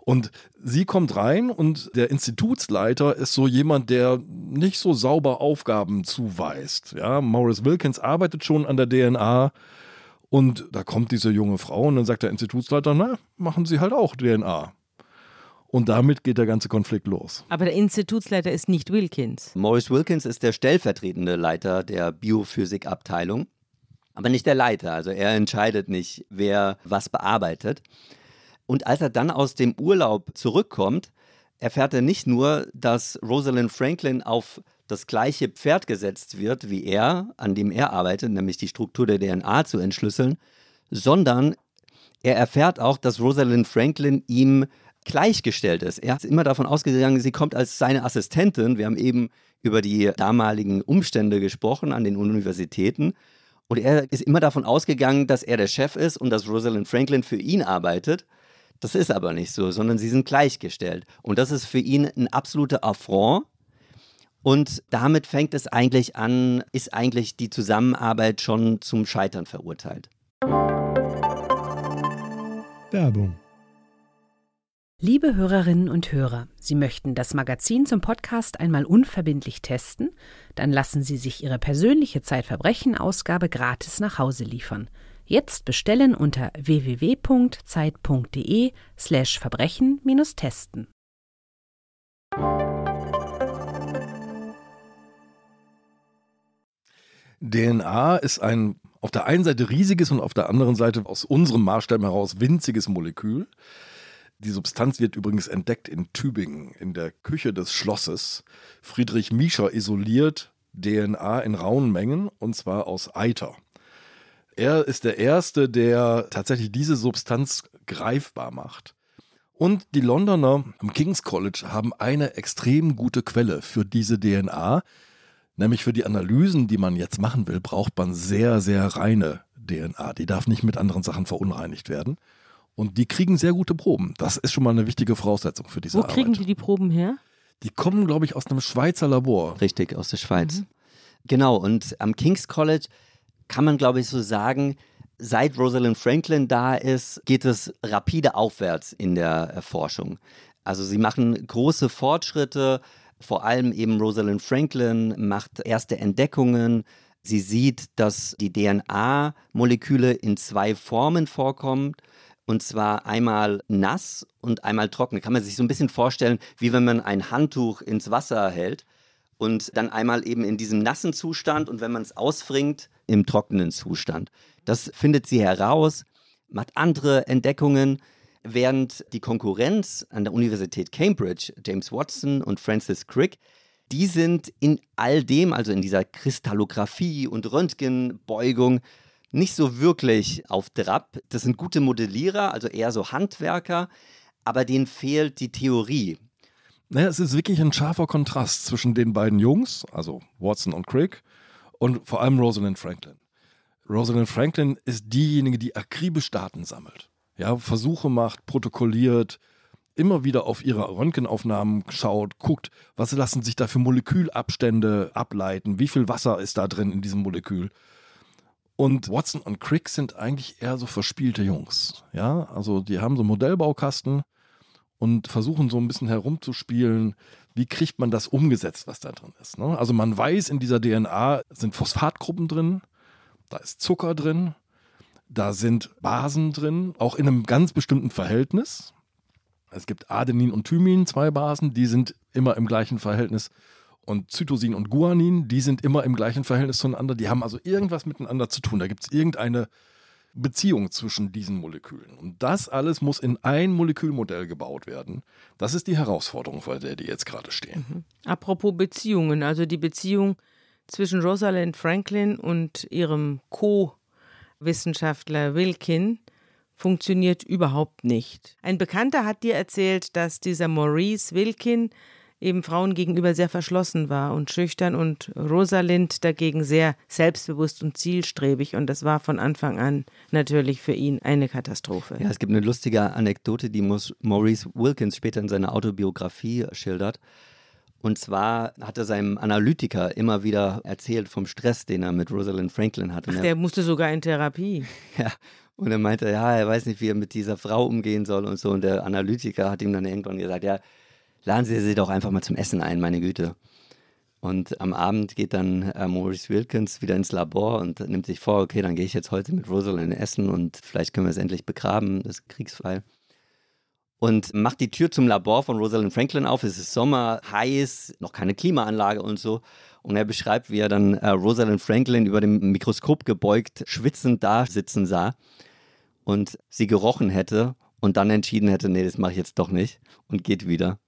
Und sie kommt rein und der Institutsleiter ist so jemand, der nicht so sauber Aufgaben zuweist. Ja, Maurice Wilkins arbeitet schon an der DNA und da kommt diese junge Frau und dann sagt der Institutsleiter, na, machen Sie halt auch DNA. Und damit geht der ganze Konflikt los. Aber der Institutsleiter ist nicht Wilkins. Maurice Wilkins ist der stellvertretende Leiter der Biophysikabteilung, aber nicht der Leiter. Also er entscheidet nicht, wer was bearbeitet. Und als er dann aus dem Urlaub zurückkommt, erfährt er nicht nur, dass Rosalind Franklin auf das gleiche Pferd gesetzt wird wie er, an dem er arbeitet, nämlich die Struktur der DNA zu entschlüsseln, sondern er erfährt auch, dass Rosalind Franklin ihm gleichgestellt ist. Er ist immer davon ausgegangen, sie kommt als seine Assistentin. Wir haben eben über die damaligen Umstände gesprochen an den Universitäten. Und er ist immer davon ausgegangen, dass er der Chef ist und dass Rosalind Franklin für ihn arbeitet. Das ist aber nicht so, sondern sie sind gleichgestellt. Und das ist für ihn ein absoluter Affront. Und damit fängt es eigentlich an, ist eigentlich die Zusammenarbeit schon zum Scheitern verurteilt. Werbung. Liebe Hörerinnen und Hörer, Sie möchten das Magazin zum Podcast einmal unverbindlich testen? Dann lassen Sie sich Ihre persönliche Zeitverbrechen-Ausgabe gratis nach Hause liefern. Jetzt bestellen unter www.zeit.de/slash Verbrechen-testen. DNA ist ein auf der einen Seite riesiges und auf der anderen Seite aus unserem Maßstab heraus winziges Molekül. Die Substanz wird übrigens entdeckt in Tübingen, in der Küche des Schlosses. Friedrich Miescher isoliert DNA in rauen Mengen und zwar aus Eiter. Er ist der Erste, der tatsächlich diese Substanz greifbar macht. Und die Londoner am King's College haben eine extrem gute Quelle für diese DNA. Nämlich für die Analysen, die man jetzt machen will, braucht man sehr, sehr reine DNA. Die darf nicht mit anderen Sachen verunreinigt werden. Und die kriegen sehr gute Proben. Das ist schon mal eine wichtige Voraussetzung für diese Wo Arbeit. kriegen die die Proben her? Die kommen, glaube ich, aus einem Schweizer Labor. Richtig, aus der Schweiz. Genau, und am King's College kann man, glaube ich, so sagen, seit Rosalind Franklin da ist, geht es rapide aufwärts in der äh, Forschung. Also sie machen große Fortschritte, vor allem eben Rosalind Franklin macht erste Entdeckungen. Sie sieht, dass die DNA-Moleküle in zwei Formen vorkommen. Und zwar einmal nass und einmal trocken. Kann man sich so ein bisschen vorstellen, wie wenn man ein Handtuch ins Wasser hält und dann einmal eben in diesem nassen Zustand und wenn man es ausfringt, im trockenen Zustand. Das findet sie heraus, macht andere Entdeckungen, während die Konkurrenz an der Universität Cambridge, James Watson und Francis Crick, die sind in all dem, also in dieser Kristallographie und Röntgenbeugung, nicht so wirklich auf Trab. Das sind gute Modellierer, also eher so Handwerker, aber denen fehlt die Theorie. Naja, es ist wirklich ein scharfer Kontrast zwischen den beiden Jungs, also Watson und Crick, und vor allem Rosalind Franklin. Rosalind Franklin ist diejenige, die akribisch Daten sammelt. Ja, Versuche macht, protokolliert, immer wieder auf ihre Röntgenaufnahmen schaut, guckt, was lassen sich da für Molekülabstände ableiten, wie viel Wasser ist da drin in diesem Molekül. Und Watson und Crick sind eigentlich eher so verspielte Jungs. Ja, also die haben so Modellbaukasten und versuchen so ein bisschen herumzuspielen, wie kriegt man das umgesetzt, was da drin ist. Ne? Also man weiß, in dieser DNA sind Phosphatgruppen drin, da ist Zucker drin, da sind Basen drin, auch in einem ganz bestimmten Verhältnis. Es gibt Adenin und Thymin, zwei Basen, die sind immer im gleichen Verhältnis. Und Zytosin und Guanin, die sind immer im gleichen Verhältnis zueinander. Die haben also irgendwas miteinander zu tun. Da gibt es irgendeine Beziehung zwischen diesen Molekülen. Und das alles muss in ein Molekülmodell gebaut werden. Das ist die Herausforderung, vor der die jetzt gerade stehen. Apropos Beziehungen, also die Beziehung zwischen Rosalind Franklin und ihrem Co-Wissenschaftler Wilkin funktioniert überhaupt nicht. Ein Bekannter hat dir erzählt, dass dieser Maurice Wilkin eben Frauen gegenüber sehr verschlossen war und schüchtern und Rosalind dagegen sehr selbstbewusst und zielstrebig und das war von Anfang an natürlich für ihn eine Katastrophe. Ja, es gibt eine lustige Anekdote, die Maurice Wilkins später in seiner Autobiografie schildert. Und zwar hat er seinem Analytiker immer wieder erzählt vom Stress, den er mit Rosalind Franklin hatte. Ach, der musste sogar in Therapie. Ja, und er meinte, ja, er weiß nicht, wie er mit dieser Frau umgehen soll und so. Und der Analytiker hat ihm dann irgendwann gesagt, ja, laden Sie sie doch einfach mal zum Essen ein, meine Güte. Und am Abend geht dann äh, Maurice Wilkins wieder ins Labor und nimmt sich vor, okay, dann gehe ich jetzt heute mit Rosalind essen und vielleicht können wir es endlich begraben, das Kriegsfall. Und macht die Tür zum Labor von Rosalind Franklin auf. Es ist Sommer, heiß, noch keine Klimaanlage und so. Und er beschreibt, wie er dann äh, Rosalind Franklin über dem Mikroskop gebeugt, schwitzend da sitzen sah und sie gerochen hätte und dann entschieden hätte, nee, das mache ich jetzt doch nicht und geht wieder.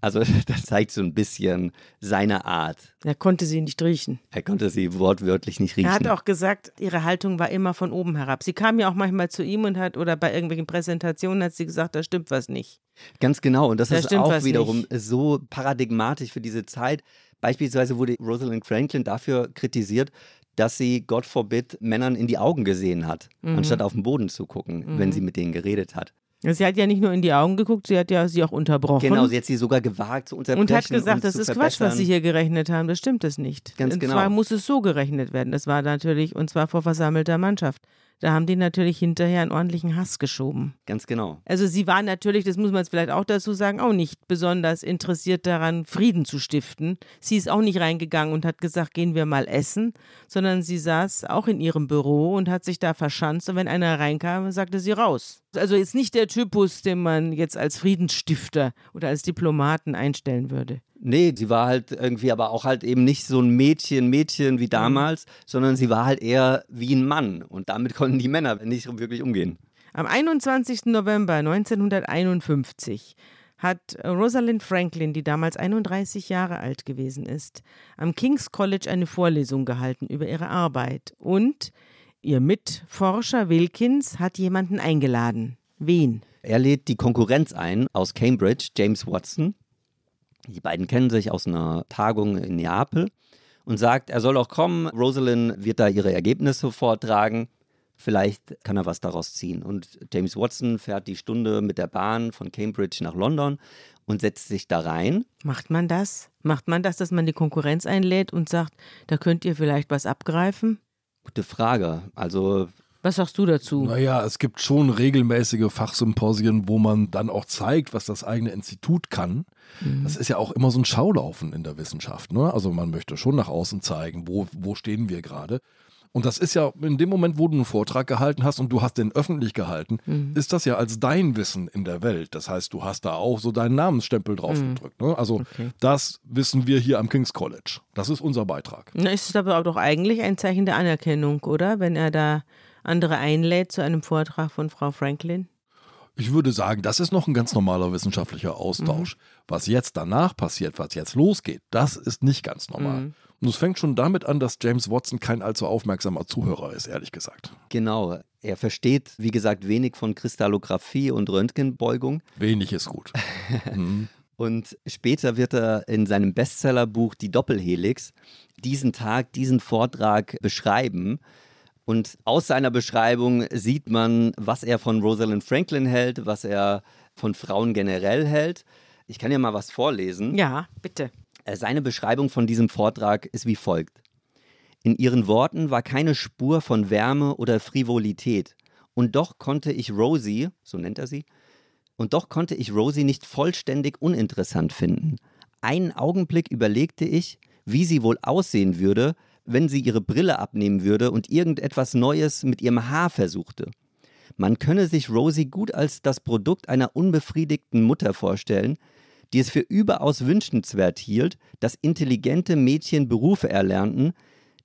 Also das zeigt so ein bisschen seine Art. Er konnte sie nicht riechen. Er konnte sie wortwörtlich nicht riechen. Er hat auch gesagt, ihre Haltung war immer von oben herab. Sie kam ja auch manchmal zu ihm und hat, oder bei irgendwelchen Präsentationen hat sie gesagt, da stimmt was nicht. Ganz genau. Und das Da ist auch wiederum nicht. so paradigmatisch für diese Zeit. Beispielsweise wurde Rosalind Franklin dafür kritisiert, dass sie, Gott forbid, Männern in die Augen gesehen hat, Mhm. anstatt auf den Boden zu gucken, wenn sie mit denen geredet hat. Sie hat ja nicht nur in die Augen geguckt, sie hat ja sie auch unterbrochen. Genau, sie hat sie sogar gewagt zu unterbrechen. Und hat gesagt, und das ist Quatsch, was Sie hier gerechnet haben. Das stimmt es nicht. Ganz und genau. zwar muss es so gerechnet werden. Das war natürlich, und zwar vor versammelter Mannschaft. Da haben die natürlich hinterher einen ordentlichen Hass geschoben. Ganz genau. Also sie war natürlich, das muss man jetzt vielleicht auch dazu sagen, auch nicht besonders interessiert daran, Frieden zu stiften. Sie ist auch nicht reingegangen und hat gesagt, gehen wir mal essen, sondern sie saß auch in ihrem Büro und hat sich da verschanzt und wenn einer reinkam, sagte sie raus. Also ist nicht der Typus, den man jetzt als Friedensstifter oder als Diplomaten einstellen würde. Nee, sie war halt irgendwie aber auch halt eben nicht so ein Mädchen, Mädchen wie damals, sondern sie war halt eher wie ein Mann. Und damit konnten die Männer nicht wirklich umgehen. Am 21. November 1951 hat Rosalind Franklin, die damals 31 Jahre alt gewesen ist, am King's College eine Vorlesung gehalten über ihre Arbeit. Und ihr Mitforscher Wilkins hat jemanden eingeladen. Wen? Er lädt die Konkurrenz ein aus Cambridge, James Watson. Die beiden kennen sich aus einer Tagung in Neapel und sagt, er soll auch kommen. Rosalind wird da ihre Ergebnisse vortragen. Vielleicht kann er was daraus ziehen. Und James Watson fährt die Stunde mit der Bahn von Cambridge nach London und setzt sich da rein. Macht man das? Macht man das, dass man die Konkurrenz einlädt und sagt, da könnt ihr vielleicht was abgreifen? Gute Frage. Also Was sagst du dazu? Naja, es gibt schon regelmäßige Fachsymposien, wo man dann auch zeigt, was das eigene Institut kann. Das ist ja auch immer so ein Schaulaufen in der Wissenschaft. Ne? Also man möchte schon nach außen zeigen, wo, wo stehen wir gerade. Und das ist ja in dem Moment, wo du einen Vortrag gehalten hast und du hast den öffentlich gehalten, ist das ja als dein Wissen in der Welt. Das heißt, du hast da auch so deinen Namensstempel drauf gedrückt. Ne? Also Okay. das wissen wir hier am King's College. Das ist unser Beitrag. Na, ist es aber auch doch eigentlich ein Zeichen der Anerkennung, oder? Wenn er da andere einlädt zu einem Vortrag von Frau Franklin. Ich würde sagen, das ist noch ein ganz normaler wissenschaftlicher Austausch. Was jetzt danach passiert, was jetzt losgeht, das ist nicht ganz normal. Und es fängt schon damit an, dass James Watson kein allzu aufmerksamer Zuhörer ist, ehrlich gesagt. genau, er versteht, wie gesagt, wenig von Kristallographie und Röntgenbeugung. Wenig ist gut. Mhm. Und später wird er in seinem Bestsellerbuch Die Doppelhelix diesen Tag, diesen Vortrag beschreiben. Und aus seiner Beschreibung sieht man, was er von Rosalind Franklin hält, was er von Frauen generell hält. Ich kann ja mal was vorlesen. Ja, bitte. Äh, Seine Beschreibung von diesem Vortrag ist wie folgt. In ihren Worten war keine Spur von Wärme oder Frivolität. Und doch konnte ich Rosie, so nennt er sie, und doch konnte ich Rosie nicht vollständig uninteressant finden. Einen Augenblick überlegte ich, wie sie wohl aussehen würde, wenn sie ihre Brille abnehmen würde und irgendetwas Neues mit ihrem Haar versuchte. Man könne sich Rosie gut als das Produkt einer unbefriedigten Mutter vorstellen, die es für überaus wünschenswert hielt, dass intelligente Mädchen Berufe erlernten,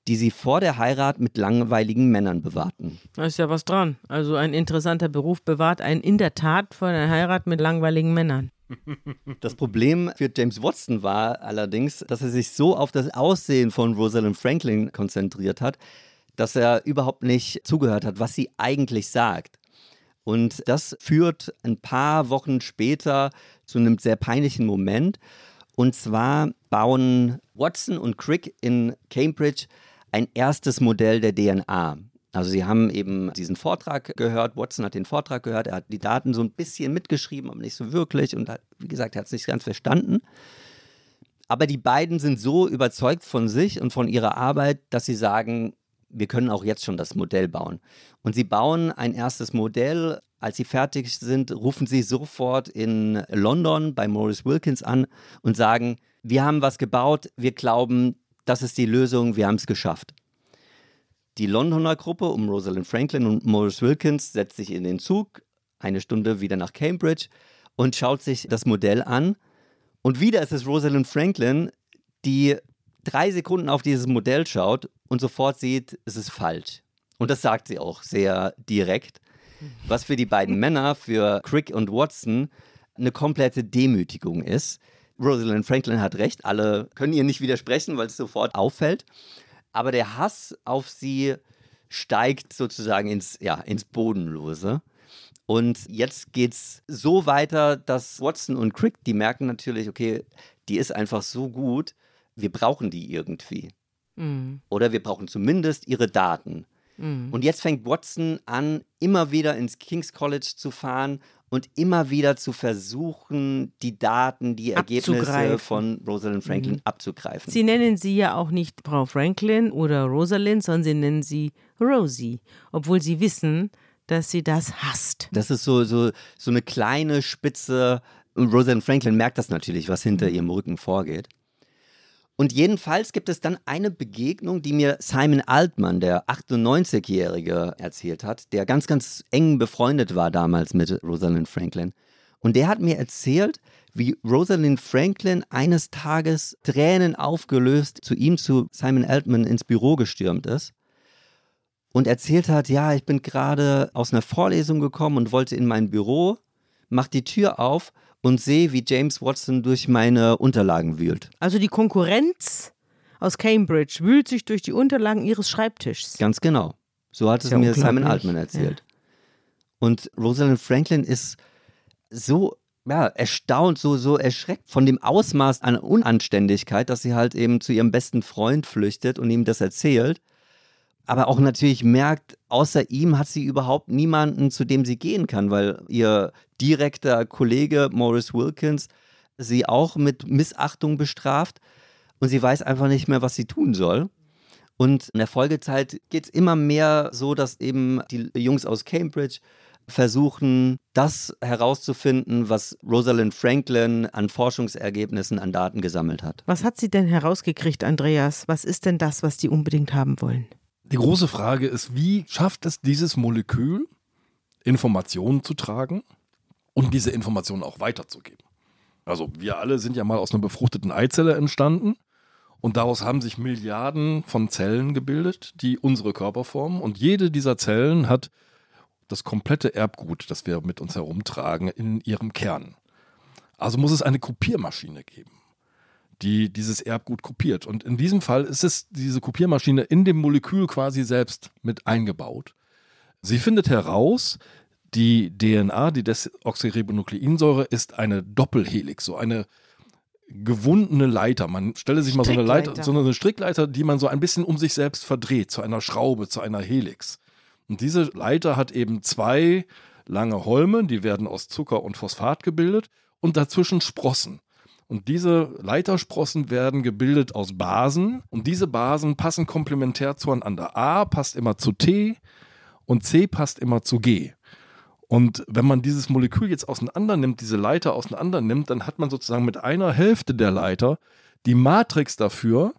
die sie vor der Heirat mit langweiligen Männern bewahrten. Da ist ja was dran. Also ein interessanter Beruf bewahrt einen in der Tat vor einer Heirat mit langweiligen Männern. Das Problem für James Watson war allerdings, dass er sich so auf das Aussehen von Rosalind Franklin konzentriert hat, dass er überhaupt nicht zugehört hat, was sie eigentlich sagt. Und das führt ein paar Wochen später zu einem sehr peinlichen Moment. Und zwar bauen Watson und Crick in Cambridge ein erstes Modell der DNA. Also sie haben eben diesen Vortrag gehört, Watson hat den Vortrag gehört, er hat die Daten so ein bisschen mitgeschrieben, aber nicht so wirklich und hat, wie gesagt, er hat es nicht ganz verstanden. Aber die beiden sind so überzeugt von sich und von ihrer Arbeit, dass sie sagen, wir können auch jetzt schon das Modell bauen. Und sie bauen ein erstes Modell. Als sie fertig sind, rufen sie sofort in London bei Maurice Wilkins an und sagen, wir haben was gebaut, wir glauben, das ist die Lösung, wir haben es geschafft. Die Londoner Gruppe um Rosalind Franklin und Maurice Wilkins setzt sich in den Zug, eine Stunde wieder nach Cambridge und schaut sich das Modell an. Und wieder ist es Rosalind Franklin, die drei Sekunden auf dieses Modell schaut und sofort sieht, es ist falsch. Und das sagt sie auch sehr direkt, was für die beiden Männer, für Crick und Watson, eine komplette Demütigung ist. Rosalind Franklin hat recht, alle können ihr nicht widersprechen, weil es sofort auffällt. Aber der Hass auf sie steigt sozusagen ins, ja, ins Bodenlose. Und jetzt geht's so weiter, dass Watson und Crick, die merken natürlich, okay, die ist einfach so gut, wir brauchen die irgendwie. Mhm. Oder wir brauchen zumindest ihre Daten. Mhm. Und jetzt fängt Watson an, immer wieder ins King's College zu fahren und immer wieder zu versuchen, die Daten, die Ergebnisse von Rosalind Franklin Mhm. abzugreifen. Sie nennen sie ja auch nicht Frau Franklin oder Rosalind, sondern sie nennen sie Rosie, obwohl sie wissen, dass sie das hasst. Das ist so, so, so eine kleine Spitze. Und Rosalind Franklin merkt das natürlich, was hinter ihrem Rücken vorgeht. Und jedenfalls gibt es dann eine Begegnung, die mir Simon Altman, der 98-Jährige, erzählt hat, der ganz, ganz eng befreundet war damals mit Rosalind Franklin. Und der hat mir erzählt, wie Rosalind Franklin eines Tages Tränen aufgelöst zu ihm, zu Simon Altman ins Büro gestürmt ist und erzählt hat, ja, ich bin gerade aus einer Vorlesung gekommen und wollte in mein Büro, mach die Tür auf und sehe, wie James Watson durch meine Unterlagen wühlt. Also die Konkurrenz aus Cambridge wühlt sich durch die Unterlagen ihres Schreibtischs. Ganz genau. So hat es Ja, mir Simon. Altman erzählt. Und Rosalind Franklin ist so ja, erstaunt, so, so erschreckt von dem Ausmaß an Unanständigkeit, dass sie halt eben zu ihrem besten Freund flüchtet und ihm das erzählt. Aber auch natürlich merkt, außer ihm hat sie überhaupt niemanden, zu dem sie gehen kann, weil ihr direkter Kollege Morris Wilkins sie auch mit Missachtung bestraft und sie weiß einfach nicht mehr, was sie tun soll. Und in der Folgezeit geht es immer mehr so, dass eben die Jungs aus Cambridge versuchen, das herauszufinden, was Rosalind Franklin an Forschungsergebnissen, an Daten gesammelt hat. Was hat sie denn herausgekriegt, Andreas? Was ist denn das, was die unbedingt haben wollen? Die große Frage ist, wie schafft es dieses Molekül, Informationen zu tragen und diese Informationen auch weiterzugeben? Also wir alle sind ja mal aus einer befruchteten Eizelle entstanden und daraus haben sich Milliarden von Zellen gebildet, die unsere Körper formen und jede dieser Zellen hat das komplette Erbgut, das wir mit uns herumtragen, in ihrem Kern. Also muss es eine Kopiermaschine geben die dieses Erbgut kopiert. Und in diesem Fall ist es diese Kopiermaschine in dem Molekül quasi selbst mit eingebaut. Sie findet heraus, die DNA, die Desoxyribonukleinsäure, ist eine Doppelhelix, so eine gewundene Leiter. Man stelle sich mal so eine Leiter, so eine Strickleiter, die man so ein bisschen um sich selbst verdreht, zu einer Schraube, zu einer Helix. Und diese Leiter hat eben zwei lange Holme, die werden aus Zucker und Phosphat gebildet und dazwischen Sprossen. Und diese Leitersprossen werden gebildet aus Basen und diese Basen passen komplementär zueinander. A passt immer zu T und C passt immer zu G. Und wenn man dieses Molekül jetzt auseinander nimmt, diese Leiter auseinander nimmt, dann hat man sozusagen mit einer Hälfte der Leiter die Matrix dafür,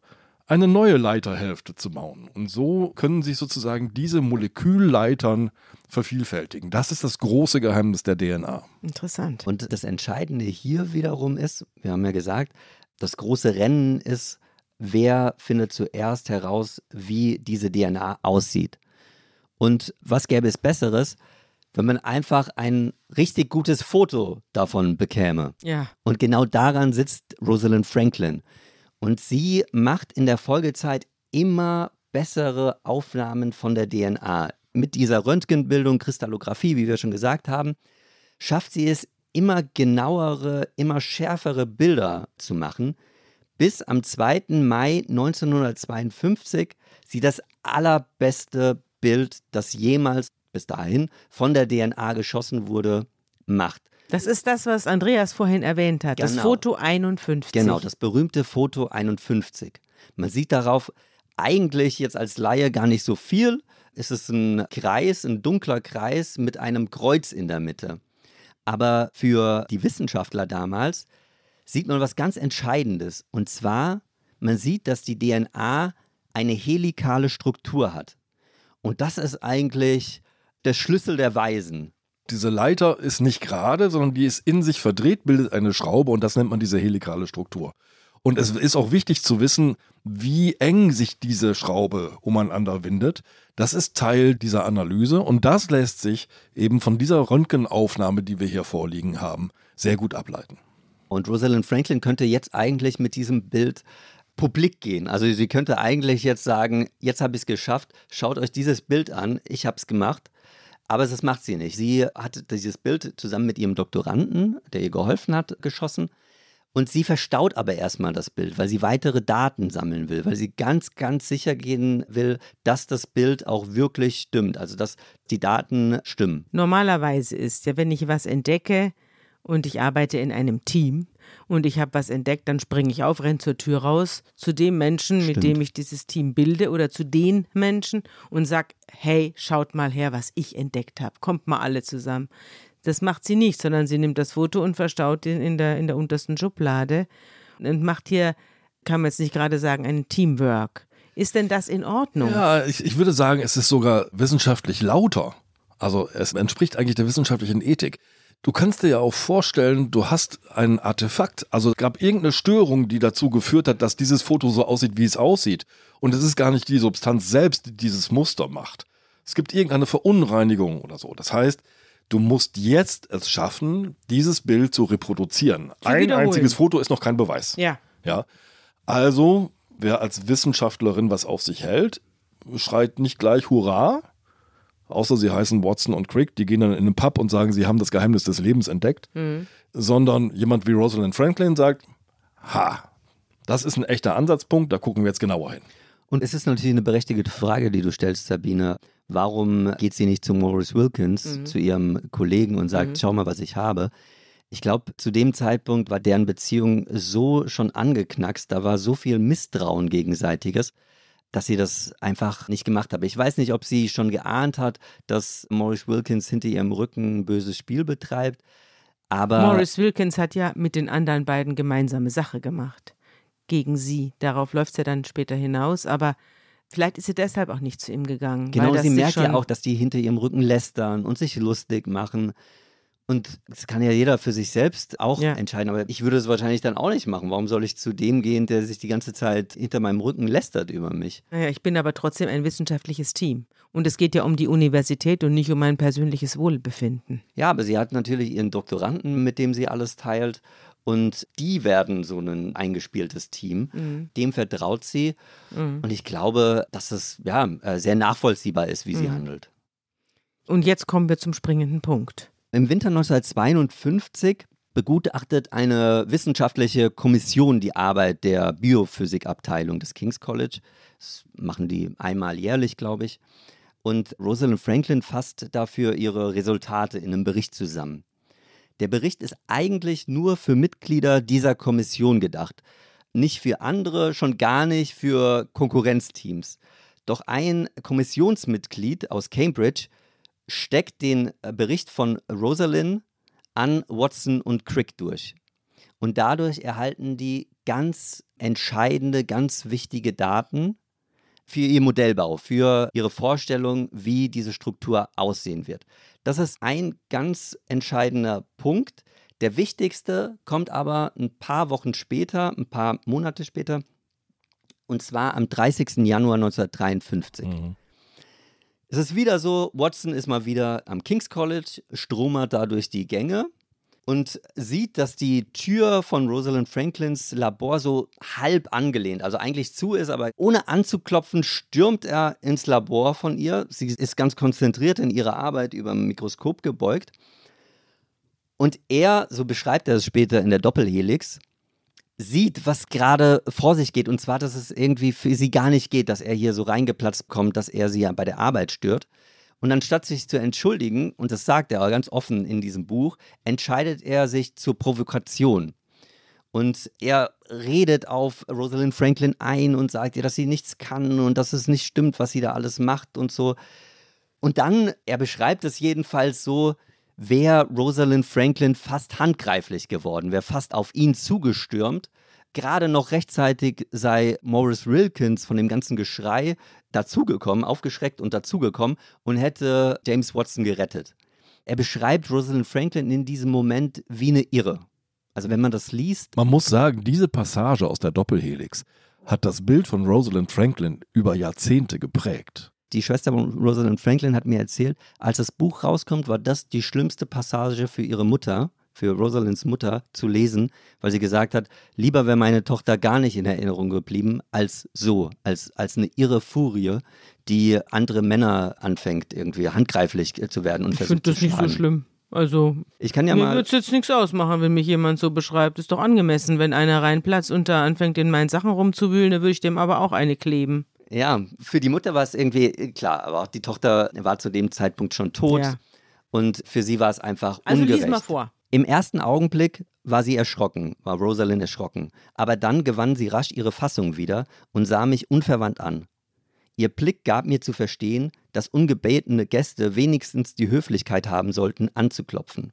eine neue Leiterhälfte zu bauen. Und so können sich sozusagen diese Molekülleitern vervielfältigen. Das ist das große Geheimnis der DNA. Interessant. Und das Entscheidende hier wiederum ist, wir haben ja gesagt, das große Rennen ist, wer findet zuerst heraus, wie diese DNA aussieht. Und was gäbe es Besseres, wenn man einfach ein richtig gutes Foto davon bekäme? Ja. Und genau daran sitzt Rosalind Franklin. Und sie macht in der Folgezeit immer bessere Aufnahmen von der DNA. Mit dieser Röntgenbildung, Kristallographie, wie wir schon gesagt haben, schafft sie es, immer genauere, immer schärfere Bilder zu machen, bis am 2. Mai 1952 sie das allerbeste Bild, das jemals bis dahin von der DNA geschossen wurde, macht. Das ist das, was Andreas vorhin erwähnt hat. Das Genau. Foto 51. Genau, das berühmte Foto 51. Man sieht darauf eigentlich jetzt als Laie gar nicht so viel. Es ist ein Kreis, ein dunkler Kreis mit einem Kreuz in der Mitte. Aber für die Wissenschaftler damals sieht man was ganz Entscheidendes. Und zwar, man sieht, dass die DNA eine helikale Struktur hat. Und das ist eigentlich der Schlüssel der Weisen. Diese Leiter ist nicht gerade, sondern die ist in sich verdreht, bildet eine Schraube und das nennt man diese helikale Struktur. Und es ist auch wichtig zu wissen, wie eng sich diese Schraube umeinander windet. Das ist Teil dieser Analyse und das lässt sich eben von dieser Röntgenaufnahme, die wir hier vorliegen haben, sehr gut ableiten. Und Rosalind Franklin könnte jetzt eigentlich mit diesem Bild publik gehen. Also sie könnte eigentlich jetzt sagen, jetzt habe ich es geschafft, schaut euch dieses Bild an, ich habe es gemacht. Aber das macht sie nicht. Sie hat dieses Bild zusammen mit ihrem Doktoranden, der ihr geholfen hat, geschossen. Und sie verstaut aber erstmal das Bild, weil sie weitere Daten sammeln will, weil sie ganz, ganz sicher gehen will, dass das Bild auch wirklich stimmt, also dass die Daten stimmen. Normalerweise ist ja, wenn ich was entdecke und ich arbeite in einem Team und ich habe was entdeckt, dann springe ich auf, renne zur Tür raus zu dem Menschen, Stimmt. mit dem ich dieses Team bilde oder zu den Menschen und sag, hey, schaut mal her, was ich entdeckt habe. Kommt mal alle zusammen. Das macht sie nicht, sondern sie nimmt das Foto und verstaut ihn in der, in der untersten Schublade und macht hier, kann man jetzt nicht gerade sagen, ein Teamwork. Ist denn das in Ordnung? Ja, ich, ich würde sagen, es ist sogar wissenschaftlich lauter. Also es entspricht eigentlich der wissenschaftlichen Ethik. Du kannst dir ja auch vorstellen, du hast ein Artefakt. Also es gab irgendeine Störung, die dazu geführt hat, dass dieses Foto so aussieht, wie es aussieht. Und es ist gar nicht die Substanz selbst, die dieses Muster macht. Es gibt irgendeine Verunreinigung oder so. Das heißt, du musst jetzt es schaffen, dieses Bild zu reproduzieren. Zu Ein einziges Foto ist noch kein Beweis. Ja. Ja. Also, wer als Wissenschaftlerin was auf sich hält, schreit nicht gleich Hurra, außer sie heißen Watson und Crick, die gehen dann in einen Pub und sagen, sie haben das Geheimnis des Lebens entdeckt, sondern jemand wie Rosalind Franklin sagt, ha, das ist ein echter Ansatzpunkt, da gucken wir jetzt genauer hin. Und es ist natürlich eine berechtigte Frage, die du stellst, Sabine. Warum geht sie nicht zu Maurice Wilkins, zu ihrem Kollegen und sagt, schau mal, was ich habe? Ich glaube, zu dem Zeitpunkt war deren Beziehung so schon angeknackst, da war so viel Misstrauen gegenseitiges, dass sie das einfach nicht gemacht hat. Ich weiß nicht, ob sie schon geahnt hat, dass Maurice Wilkins hinter ihrem Rücken ein böses Spiel betreibt, aber Maurice Wilkins hat ja mit den anderen beiden gemeinsame Sache gemacht. Gegen sie. Darauf läuft es ja dann später hinaus, aber vielleicht ist sie deshalb auch nicht zu ihm gegangen. Genau, sie merkt ja auch, dass die hinter ihrem Rücken lästern und sich lustig machen. Und das kann ja jeder für sich selbst auch Ja. entscheiden. Aber ich würde es wahrscheinlich dann auch nicht machen. Warum soll ich zu dem gehen, der sich die ganze Zeit hinter meinem Rücken lästert über mich? Naja, ich bin aber trotzdem ein wissenschaftliches Team. Und es geht ja um die Universität und nicht um mein persönliches Wohlbefinden. Ja, aber sie hat natürlich ihren Doktoranden, mit dem sie alles teilt. Und die werden so ein eingespieltes Team. Dem vertraut sie. Und ich glaube, dass es ja, äh, sehr nachvollziehbar ist, wie sie handelt. Und jetzt kommen wir zum springenden Punkt. Im Winter 1952 begutachtet eine wissenschaftliche Kommission die Arbeit der Biophysikabteilung des King's College. Das machen die einmal jährlich, glaube ich. Und Rosalind Franklin fasst dafür ihre Resultate in einem Bericht zusammen. Der Bericht ist eigentlich nur für Mitglieder dieser Kommission gedacht. Nicht für andere, schon gar nicht für Konkurrenzteams. Doch ein Kommissionsmitglied aus Cambridge steckt den äh, Bericht von Rosalind an Watson und Crick durch. Und dadurch erhalten die ganz entscheidende, ganz wichtige Daten für ihr Modellbau, für ihre Vorstellung, wie diese Struktur aussehen wird. Das ist ein ganz entscheidender Punkt. Der wichtigste kommt aber ein paar Wochen später, ein paar Monate später, und zwar am 30. Januar 1953. Es ist wieder so, Watson ist mal wieder am King's College, stromert da durch die Gänge und sieht, dass die Tür von Rosalind Franklins Labor so halb angelehnt, also eigentlich zu ist, aber ohne anzuklopfen, stürmt er ins Labor von ihr. Sie ist ganz konzentriert in ihrer Arbeit über dem Mikroskop gebeugt. Und er, so beschreibt er es später in der Doppelhelix, sieht, was gerade vor sich geht. Und zwar, dass es irgendwie für sie gar nicht geht, dass er hier so reingeplatzt kommt, dass er sie ja bei der Arbeit stört. Und anstatt sich zu entschuldigen, und das sagt er ganz offen in diesem Buch, entscheidet er sich zur Provokation. Und er redet auf Rosalind Franklin ein und sagt ihr, dass sie nichts kann und dass es nicht stimmt, was sie da alles macht und so. Und dann, er beschreibt es jedenfalls so, wäre Rosalind Franklin fast handgreiflich geworden, wäre fast auf ihn zugestürmt. Gerade noch rechtzeitig sei Morris Wilkins von dem ganzen Geschrei dazugekommen, aufgeschreckt und dazugekommen und hätte James Watson gerettet. Er beschreibt Rosalind Franklin in diesem Moment wie eine Irre. Also wenn man das liest, Man muss sagen, diese Passage aus der Doppelhelix hat das Bild von Rosalind Franklin über Jahrzehnte geprägt. Die Schwester von Rosalind Franklin hat mir erzählt, als das Buch rauskommt, war das die schlimmste Passage für ihre Mutter, für Rosalinds Mutter zu lesen, weil sie gesagt hat, lieber wäre meine Tochter gar nicht in Erinnerung geblieben, als so, als, als eine irre Furie, die andere Männer anfängt, irgendwie handgreiflich zu werden und Ich finde das nicht so schlimm. Also, Ich kann ja mir würde es jetzt nichts ausmachen, wenn mich jemand so beschreibt. Ist doch angemessen, wenn einer reinplatzt und da anfängt, in meinen Sachen rumzuwühlen, dann würde ich dem aber auch eine kleben. Ja, für die Mutter war es irgendwie äh, klar, aber auch die Tochter war zu dem Zeitpunkt schon tot. Ja. Und für sie war es einfach Also ungerecht. lies mal vor. Im ersten Augenblick war sie erschrocken, war Rosalind erschrocken. Aber dann gewann sie rasch ihre Fassung wieder und sah mich unverwandt an. Ihr Blick gab mir zu verstehen, dass ungebetene Gäste wenigstens die Höflichkeit haben sollten, anzuklopfen.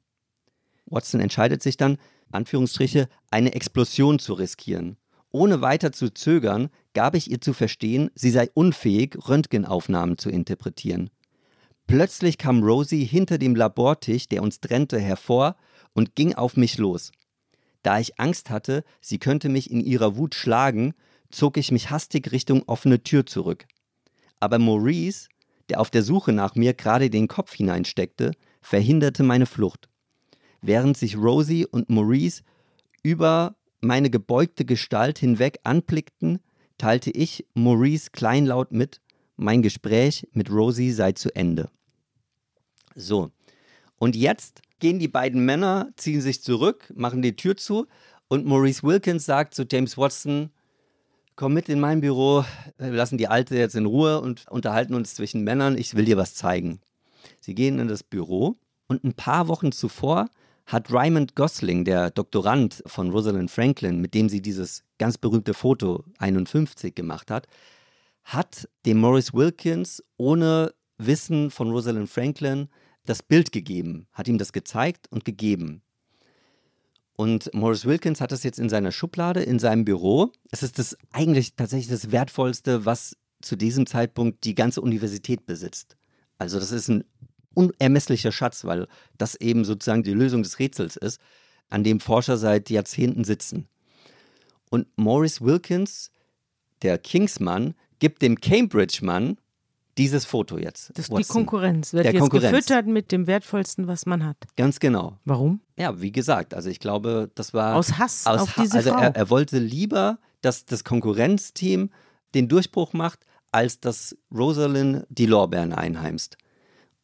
Watson entscheidet sich dann, Anführungsstriche, eine Explosion zu riskieren. Ohne weiter zu zögern, gab ich ihr zu verstehen, sie sei unfähig, Röntgenaufnahmen zu interpretieren. Plötzlich kam Rosie hinter dem Labortisch, der uns trennte, hervor und ging auf mich los. Da ich Angst hatte, sie könnte mich in ihrer Wut schlagen, zog ich mich hastig Richtung offene Tür zurück. Aber Maurice, der auf der Suche nach mir gerade den Kopf hineinsteckte, verhinderte meine Flucht. Während sich Rosie und Maurice über meine gebeugte Gestalt hinweg anblickten, teilte ich Maurice kleinlaut mit, mein Gespräch mit Rosie sei zu Ende. So, und jetzt gehen die beiden Männer, ziehen sich zurück, machen die Tür zu und Maurice Wilkins sagt zu James Watson, komm mit in mein Büro, wir lassen die Alte jetzt in Ruhe und unterhalten uns zwischen Männern, ich will dir was zeigen. Sie gehen in das Büro und ein paar Wochen zuvor hat Raymond Gosling, der Doktorand von Rosalind Franklin, mit dem sie dieses ganz berühmte Foto 51 gemacht hat, hat dem Maurice Wilkins ohne Wissen von Rosalind Franklin das Bild gegeben, hat ihm das gezeigt und gegeben. Und Maurice Wilkins hat das jetzt in seiner Schublade, in seinem Büro. Es ist das eigentlich tatsächlich das Wertvollste, was zu diesem Zeitpunkt die ganze Universität besitzt. Also das ist ein unermesslicher Schatz, weil das eben sozusagen die Lösung des Rätsels ist, an dem Forscher seit Jahrzehnten sitzen. Und Maurice Wilkins, der Kingsmann, gibt dem Cambridge-Mann dieses Foto jetzt. Das ist die Watson. Konkurrenz. Wird Der jetzt Konkurrenz. gefüttert mit dem Wertvollsten, was man hat. Ganz genau. Warum? Ja, wie gesagt, also ich glaube, das war Aus Hass aus auf Ha- diese also Frau. Er, er wollte lieber, dass das Konkurrenzteam den Durchbruch macht, als dass Rosalind die Lorbeeren einheimst.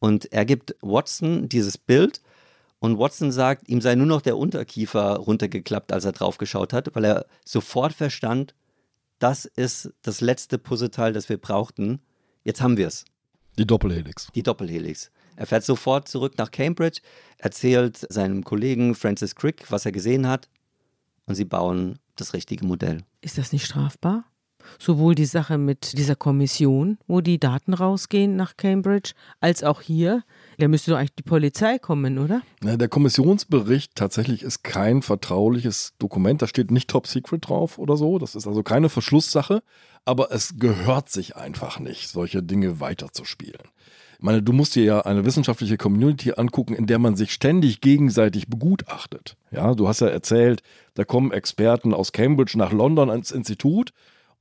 Und er gibt Watson dieses Bild und Watson sagt, ihm sei nur noch der Unterkiefer runtergeklappt, als er draufgeschaut hat, weil er sofort verstand, das ist das letzte Puzzleteil, das wir brauchten. Jetzt haben wir es. Die Doppelhelix. Die Doppelhelix. Er fährt sofort zurück nach Cambridge, erzählt seinem Kollegen Francis Crick, was er gesehen hat, und sie bauen das richtige Modell. Ist das nicht strafbar? Sowohl die Sache mit dieser Kommission, wo die Daten rausgehen nach Cambridge, als auch hier. Da müsste doch eigentlich die Polizei kommen, oder? Ja, der Kommissionsbericht tatsächlich ist kein vertrauliches Dokument. Da steht nicht Top Secret drauf oder so. Das ist also keine Verschlusssache. Aber es gehört sich einfach nicht, solche Dinge weiterzuspielen. Ich meine, du musst dir ja eine wissenschaftliche Community angucken, in der man sich ständig gegenseitig begutachtet. Ja, du hast ja erzählt, da kommen Experten aus Cambridge nach London ans Institut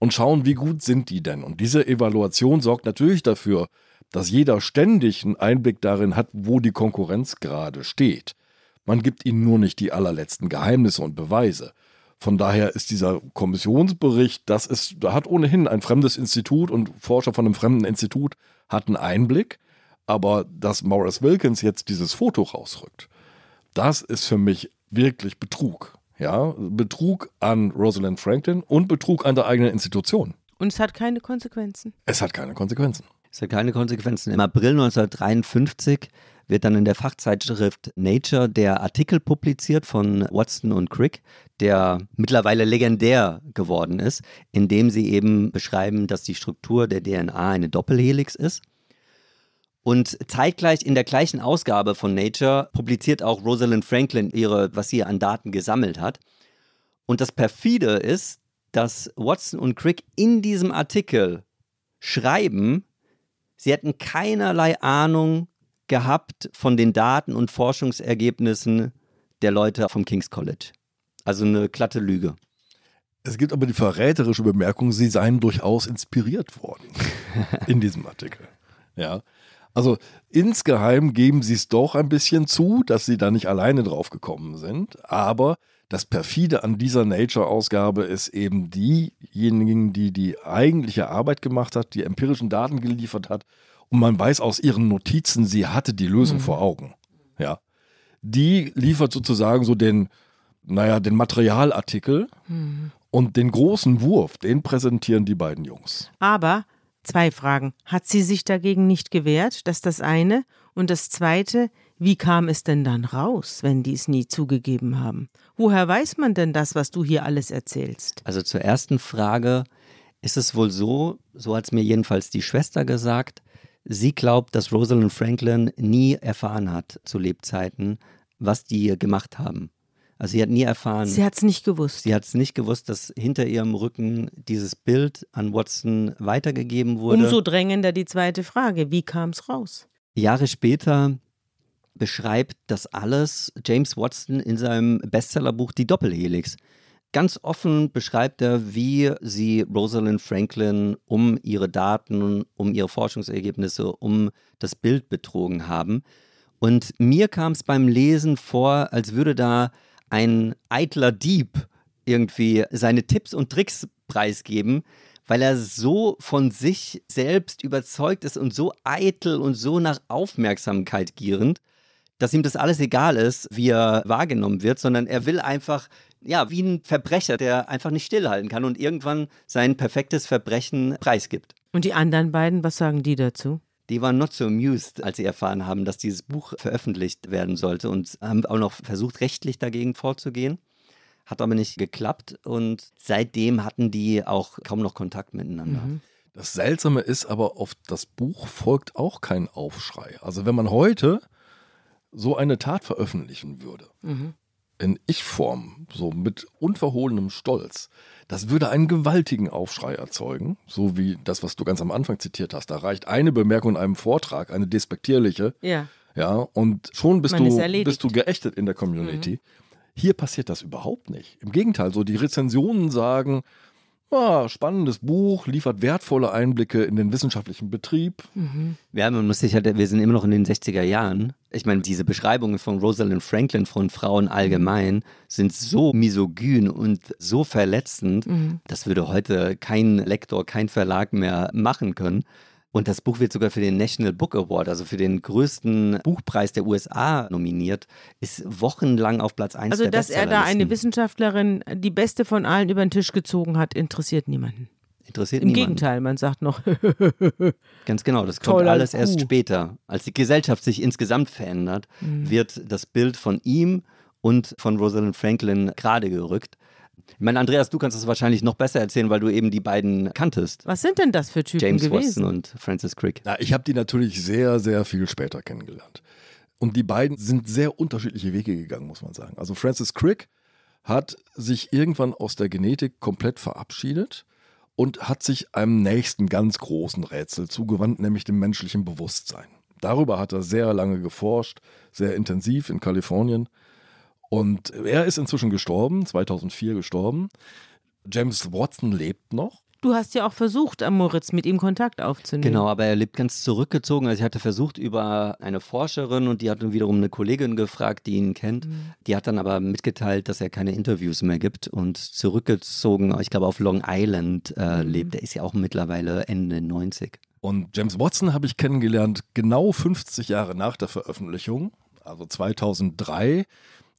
und schauen, wie gut sind die denn. Und diese Evaluation sorgt natürlich dafür, dass jeder ständig einen Einblick darin hat, wo die Konkurrenz gerade steht. Man gibt ihnen nur nicht die allerletzten Geheimnisse und Beweise. Von daher ist dieser Kommissionsbericht, das ist, da hat ohnehin ein fremdes Institut und Forscher von einem fremden Institut hatten Einblick, aber dass Maurice Wilkins jetzt dieses Foto rausrückt, das ist für mich wirklich Betrug. Ja, Betrug an Rosalind Franklin und Betrug an der eigenen Institution. Und es hat keine Konsequenzen. Es hat keine Konsequenzen. Es hat keine Konsequenzen. Im April 1953 wird dann in der Fachzeitschrift Nature der Artikel publiziert von Watson und Crick, der mittlerweile legendär geworden ist, in dem sie eben beschreiben, dass die Struktur der DNA eine Doppelhelix ist. Und zeitgleich in der gleichen Ausgabe von Nature publiziert auch Rosalind Franklin ihre, was sie an Daten gesammelt hat. Und das perfide ist, dass Watson und Crick in diesem Artikel schreiben, sie hätten keinerlei Ahnung gehabt von den Daten und Forschungsergebnissen der Leute vom King's College. Also eine glatte Lüge. Es gibt aber die verräterische Bemerkung, sie seien durchaus inspiriert worden in diesem Artikel. Ja. Also insgeheim geben sie es doch ein bisschen zu, dass sie da nicht alleine drauf gekommen sind. Aber das perfide an dieser Nature-Ausgabe ist eben diejenigen, die die eigentliche Arbeit gemacht hat, die empirischen Daten geliefert hat. Und man weiß aus ihren Notizen, sie hatte die Lösung vor Augen. Ja. die liefert sozusagen so den, naja, den Materialartikel und den großen Wurf, den präsentieren die beiden Jungs. Aber zwei Fragen. Hat sie sich dagegen nicht gewehrt? Das ist das eine. Und das zweite, wie kam es denn dann raus, wenn die es nie zugegeben haben? Woher weiß man denn das, was du hier alles erzählst? Also zur ersten Frage ist es wohl so, so hat es mir jedenfalls die Schwester gesagt, sie glaubt, dass Rosalind Franklin nie erfahren hat zu Lebzeiten, was die gemacht haben. Also sie hat nie erfahren. Sie hat es nicht gewusst. Sie hat es nicht gewusst, dass hinter ihrem Rücken dieses Bild an Watson weitergegeben wurde. Umso drängender die zweite Frage, wie kam es raus? Jahre später beschreibt das alles James Watson in seinem Bestsellerbuch Die Doppelhelix. Ganz offen beschreibt er, wie sie Rosalind Franklin um ihre Daten, um ihre Forschungsergebnisse, um das Bild betrogen haben. Und mir kam es beim Lesen vor, als würde da ein eitler Dieb irgendwie seine Tipps und Tricks preisgeben, weil er so von sich selbst überzeugt ist und so eitel und so nach Aufmerksamkeit gierend, dass ihm das alles egal ist, wie er wahrgenommen wird, sondern er will einfach, ja, wie ein Verbrecher, der einfach nicht stillhalten kann und irgendwann sein perfektes Verbrechen preisgibt. Und die anderen beiden, was sagen die dazu? Die waren not so amused, als sie erfahren haben, dass dieses Buch veröffentlicht werden sollte und haben auch noch versucht, rechtlich dagegen vorzugehen. Hat aber nicht geklappt und seitdem hatten die auch kaum noch Kontakt miteinander. Mhm. Das Seltsame ist aber, auf das Buch folgt auch kein Aufschrei. Also wenn man heute so eine Tat veröffentlichen würde, Mhm. In Ich-Form, so mit unverhohlenem Stolz, das würde einen gewaltigen Aufschrei erzeugen, so wie das, was du ganz am Anfang zitiert hast. Da reicht eine Bemerkung in einem Vortrag, eine despektierliche, Ja. ja, und schon bist Man du, bist du geächtet in der Community. Hier passiert das überhaupt nicht. Im Gegenteil, so die Rezensionen sagen, ah, spannendes Buch, liefert wertvolle Einblicke in den wissenschaftlichen Betrieb. Ja, man muss sich halt, wir sind immer noch in den 60er Jahren. Ich meine, diese Beschreibungen von Rosalind Franklin von Frauen allgemein sind so misogyn und so verletzend, das würde heute kein Lektor, kein Verlag mehr machen können. Und das Buch wird sogar für den National Book Award, also für den größten Buchpreis der USA nominiert, ist wochenlang auf Platz 1 Also, der dass er da eine. Wissenschaftlerin, die beste von allen, über den Tisch gezogen hat, interessiert niemanden. Interessiert Im niemanden. Gegenteil, man sagt noch, Ganz genau, das kommt alles erst Coup. später. Als die Gesellschaft sich insgesamt verändert, Mhm. wird das Bild von ihm und von Rosalind Franklin gerade gerückt. Ich meine, Andreas, du kannst es wahrscheinlich noch besser erzählen, weil du eben die beiden kanntest. was sind denn das für Typen James gewesen? Watson und Francis Crick. Na, ich habe die natürlich sehr, sehr viel später kennengelernt. Und die beiden sind sehr unterschiedliche Wege gegangen, muss man sagen. Also Francis Crick hat sich irgendwann aus der Genetik komplett verabschiedet und hat sich einem nächsten ganz großen Rätsel zugewandt, nämlich dem menschlichen Bewusstsein. Darüber hat er sehr lange geforscht, sehr intensiv in Kalifornien. Und er ist inzwischen gestorben, 2004 gestorben. James Watson lebt noch. Du hast ja auch versucht, am Moritz mit ihm Kontakt aufzunehmen. Genau, aber er lebt ganz zurückgezogen. Also ich hatte versucht über eine Forscherin und die hat dann wiederum eine Kollegin gefragt, die ihn kennt. Die hat dann aber mitgeteilt, dass er keine Interviews mehr gibt und zurückgezogen, ich glaube auf Long Island äh, lebt. Er ist ja auch mittlerweile Ende 90. Und James Watson habe ich kennengelernt genau 50 Jahre nach der Veröffentlichung, also 2003.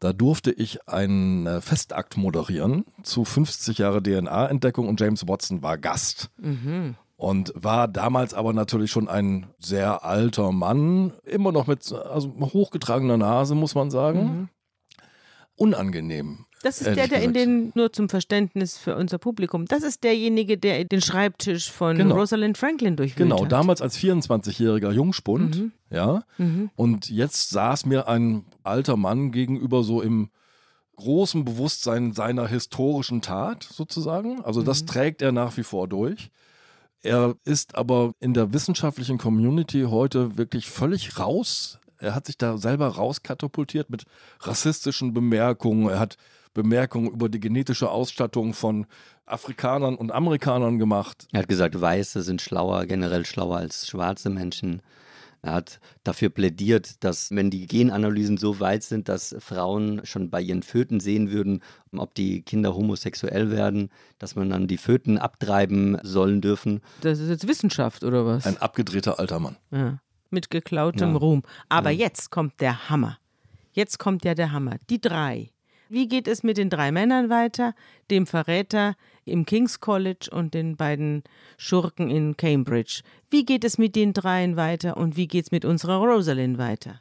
Da durfte ich einen äh, Festakt moderieren zu 50 Jahre DNA-Entdeckung und James Watson war Gast. Und war damals aber natürlich schon ein sehr alter Mann, immer noch mit also hochgetragener Nase, muss man sagen. Unangenehm. Das ist der, der in den, nur zum Verständnis für unser Publikum, das ist derjenige, der den Schreibtisch von Genau. Rosalind Franklin durchwühlt Genau, hat. damals als 24-jähriger Jungspund, ja. Und jetzt saß mir ein alter Mann gegenüber so im großen Bewusstsein seiner historischen Tat sozusagen. Also das trägt er nach wie vor durch. Er ist aber in der wissenschaftlichen Community heute wirklich völlig raus. Er hat sich da selber rauskatapultiert mit rassistischen Bemerkungen. Er hat Bemerkungen über die genetische Ausstattung von Afrikanern und Amerikanern gemacht. Er hat gesagt, Weiße sind schlauer, generell schlauer als schwarze Menschen. Er hat dafür plädiert, dass wenn die Genanalysen so weit sind, dass Frauen schon bei ihren Föten sehen würden, ob die Kinder homosexuell werden, dass man dann die Föten abtreiben sollen dürfen. Das ist jetzt Wissenschaft oder was? Ein abgedrehter alter Mann. ja. Mit geklautem Ja. Ruhm. Aber jetzt kommt der Hammer. Jetzt kommt ja der Hammer. Die drei. Wie geht es mit den drei Männern weiter, dem Verräter im King's College und den beiden Schurken in Cambridge? Wie geht es mit den dreien weiter und wie geht es mit unserer Rosalind weiter?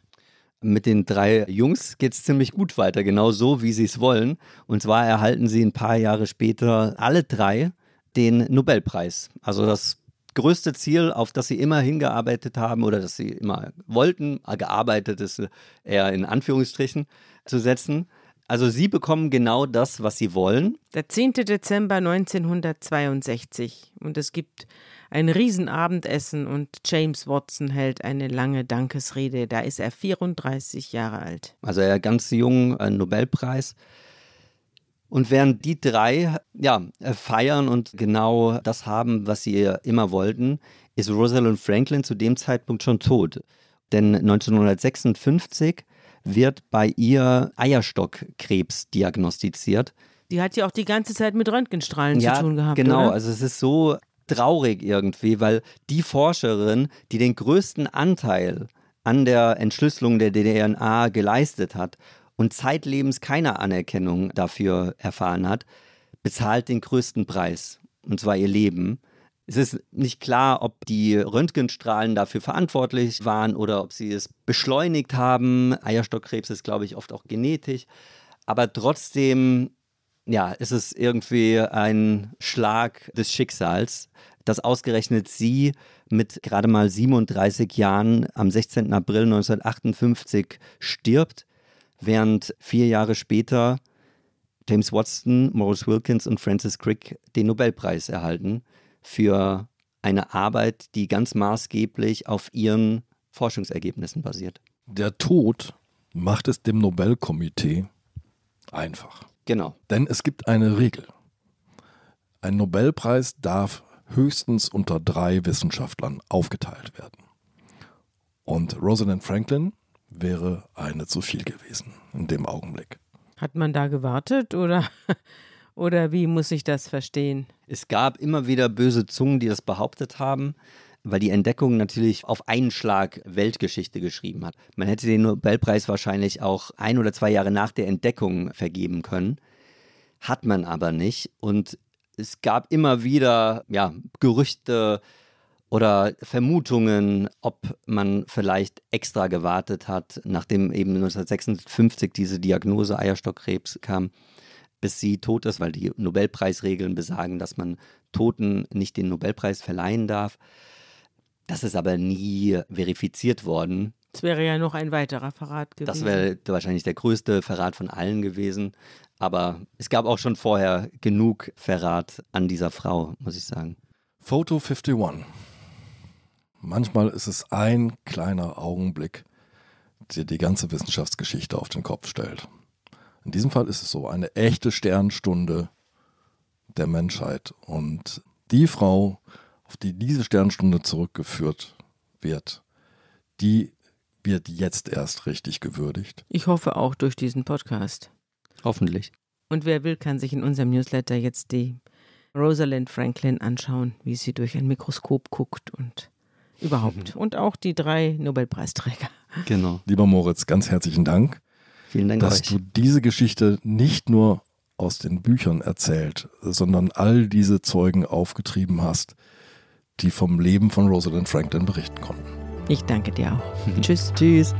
Mit den drei Jungs geht es ziemlich gut weiter, genau so, wie sie es wollen. Und zwar erhalten sie ein paar Jahre später alle drei den Nobelpreis. Also das größte Ziel, auf das sie immer hingearbeitet haben oder das sie immer wollten, gearbeitet ist eher in Anführungsstrichen zu setzen. Also sie bekommen genau das, was sie wollen. Der 10. Dezember 1962 und es gibt ein Riesenabendessen und James Watson hält eine lange Dankesrede. Da ist er 34 Jahre alt. Also er ganz jung, ein Nobelpreis. Und während die drei ja, feiern und genau das haben, was sie immer wollten, ist Rosalind Franklin zu dem Zeitpunkt schon tot. Denn 1956 wird bei ihr Eierstockkrebs diagnostiziert. Die hat ja auch die ganze Zeit mit Röntgenstrahlen ja, zu tun gehabt. Genau, oder? also es ist so traurig irgendwie, weil die Forscherin, die den größten Anteil an der Entschlüsselung der DNA geleistet hat und zeitlebens keine Anerkennung dafür erfahren hat, bezahlt den größten Preis, und zwar ihr Leben. Es ist nicht klar, ob die Röntgenstrahlen dafür verantwortlich waren oder ob sie es beschleunigt haben. Eierstockkrebs ist, glaube ich, oft auch genetisch. Aber trotzdem, ja, ist es irgendwie ein Schlag des Schicksals, dass ausgerechnet sie mit gerade mal 37 Jahren am 16. April 1958 stirbt, während vier Jahre später James Watson, Maurice Wilkins und Francis Crick den Nobelpreis erhalten für eine Arbeit, die ganz maßgeblich auf ihren Forschungsergebnissen basiert. Der Tod macht es dem Nobelkomitee einfach. Genau. Denn es gibt eine Regel. Ein Nobelpreis darf höchstens unter drei Wissenschaftlern aufgeteilt werden. Und Rosalind Franklin wäre eine zu viel gewesen in dem Augenblick. Hat man da gewartet oder oder wie muss ich das verstehen? Es gab immer wieder böse Zungen, die das behauptet haben, weil die Entdeckung natürlich auf einen Schlag Weltgeschichte geschrieben hat. Man hätte den Nobelpreis wahrscheinlich auch ein oder zwei Jahre nach der Entdeckung vergeben können. Hat man aber nicht. Und es gab immer wieder ja, Gerüchte oder Vermutungen, ob man vielleicht extra gewartet hat, nachdem eben 1956 diese Diagnose Eierstockkrebs kam bis sie tot ist, weil die Nobelpreisregeln besagen, dass man Toten nicht den Nobelpreis verleihen darf. Das ist aber nie verifiziert worden. Das wäre ja noch ein weiterer Verrat gewesen. Das wäre wahrscheinlich der größte Verrat von allen gewesen. Aber es gab auch schon vorher genug Verrat an dieser Frau, muss ich sagen. Photo 51. Manchmal ist es ein kleiner Augenblick, der die ganze Wissenschaftsgeschichte auf den Kopf stellt. In diesem Fall ist es so eine echte Sternstunde der Menschheit. Und die Frau, auf die diese Sternstunde zurückgeführt wird, die wird jetzt erst richtig gewürdigt. Ich hoffe auch durch diesen Podcast. Hoffentlich. Und wer will, kann sich in unserem Newsletter jetzt die Rosalind Franklin anschauen, wie sie durch ein Mikroskop guckt und überhaupt. Mhm. Und auch die drei Nobelpreisträger. Genau. Lieber Moritz, ganz herzlichen Dank. Vielen Dank dass euch. du diese Geschichte nicht nur aus den Büchern erzählt, sondern all diese Zeugen aufgetrieben hast, die vom Leben von Rosalind Franklin berichten konnten. Ich danke dir auch. Tschüss. Tschüss.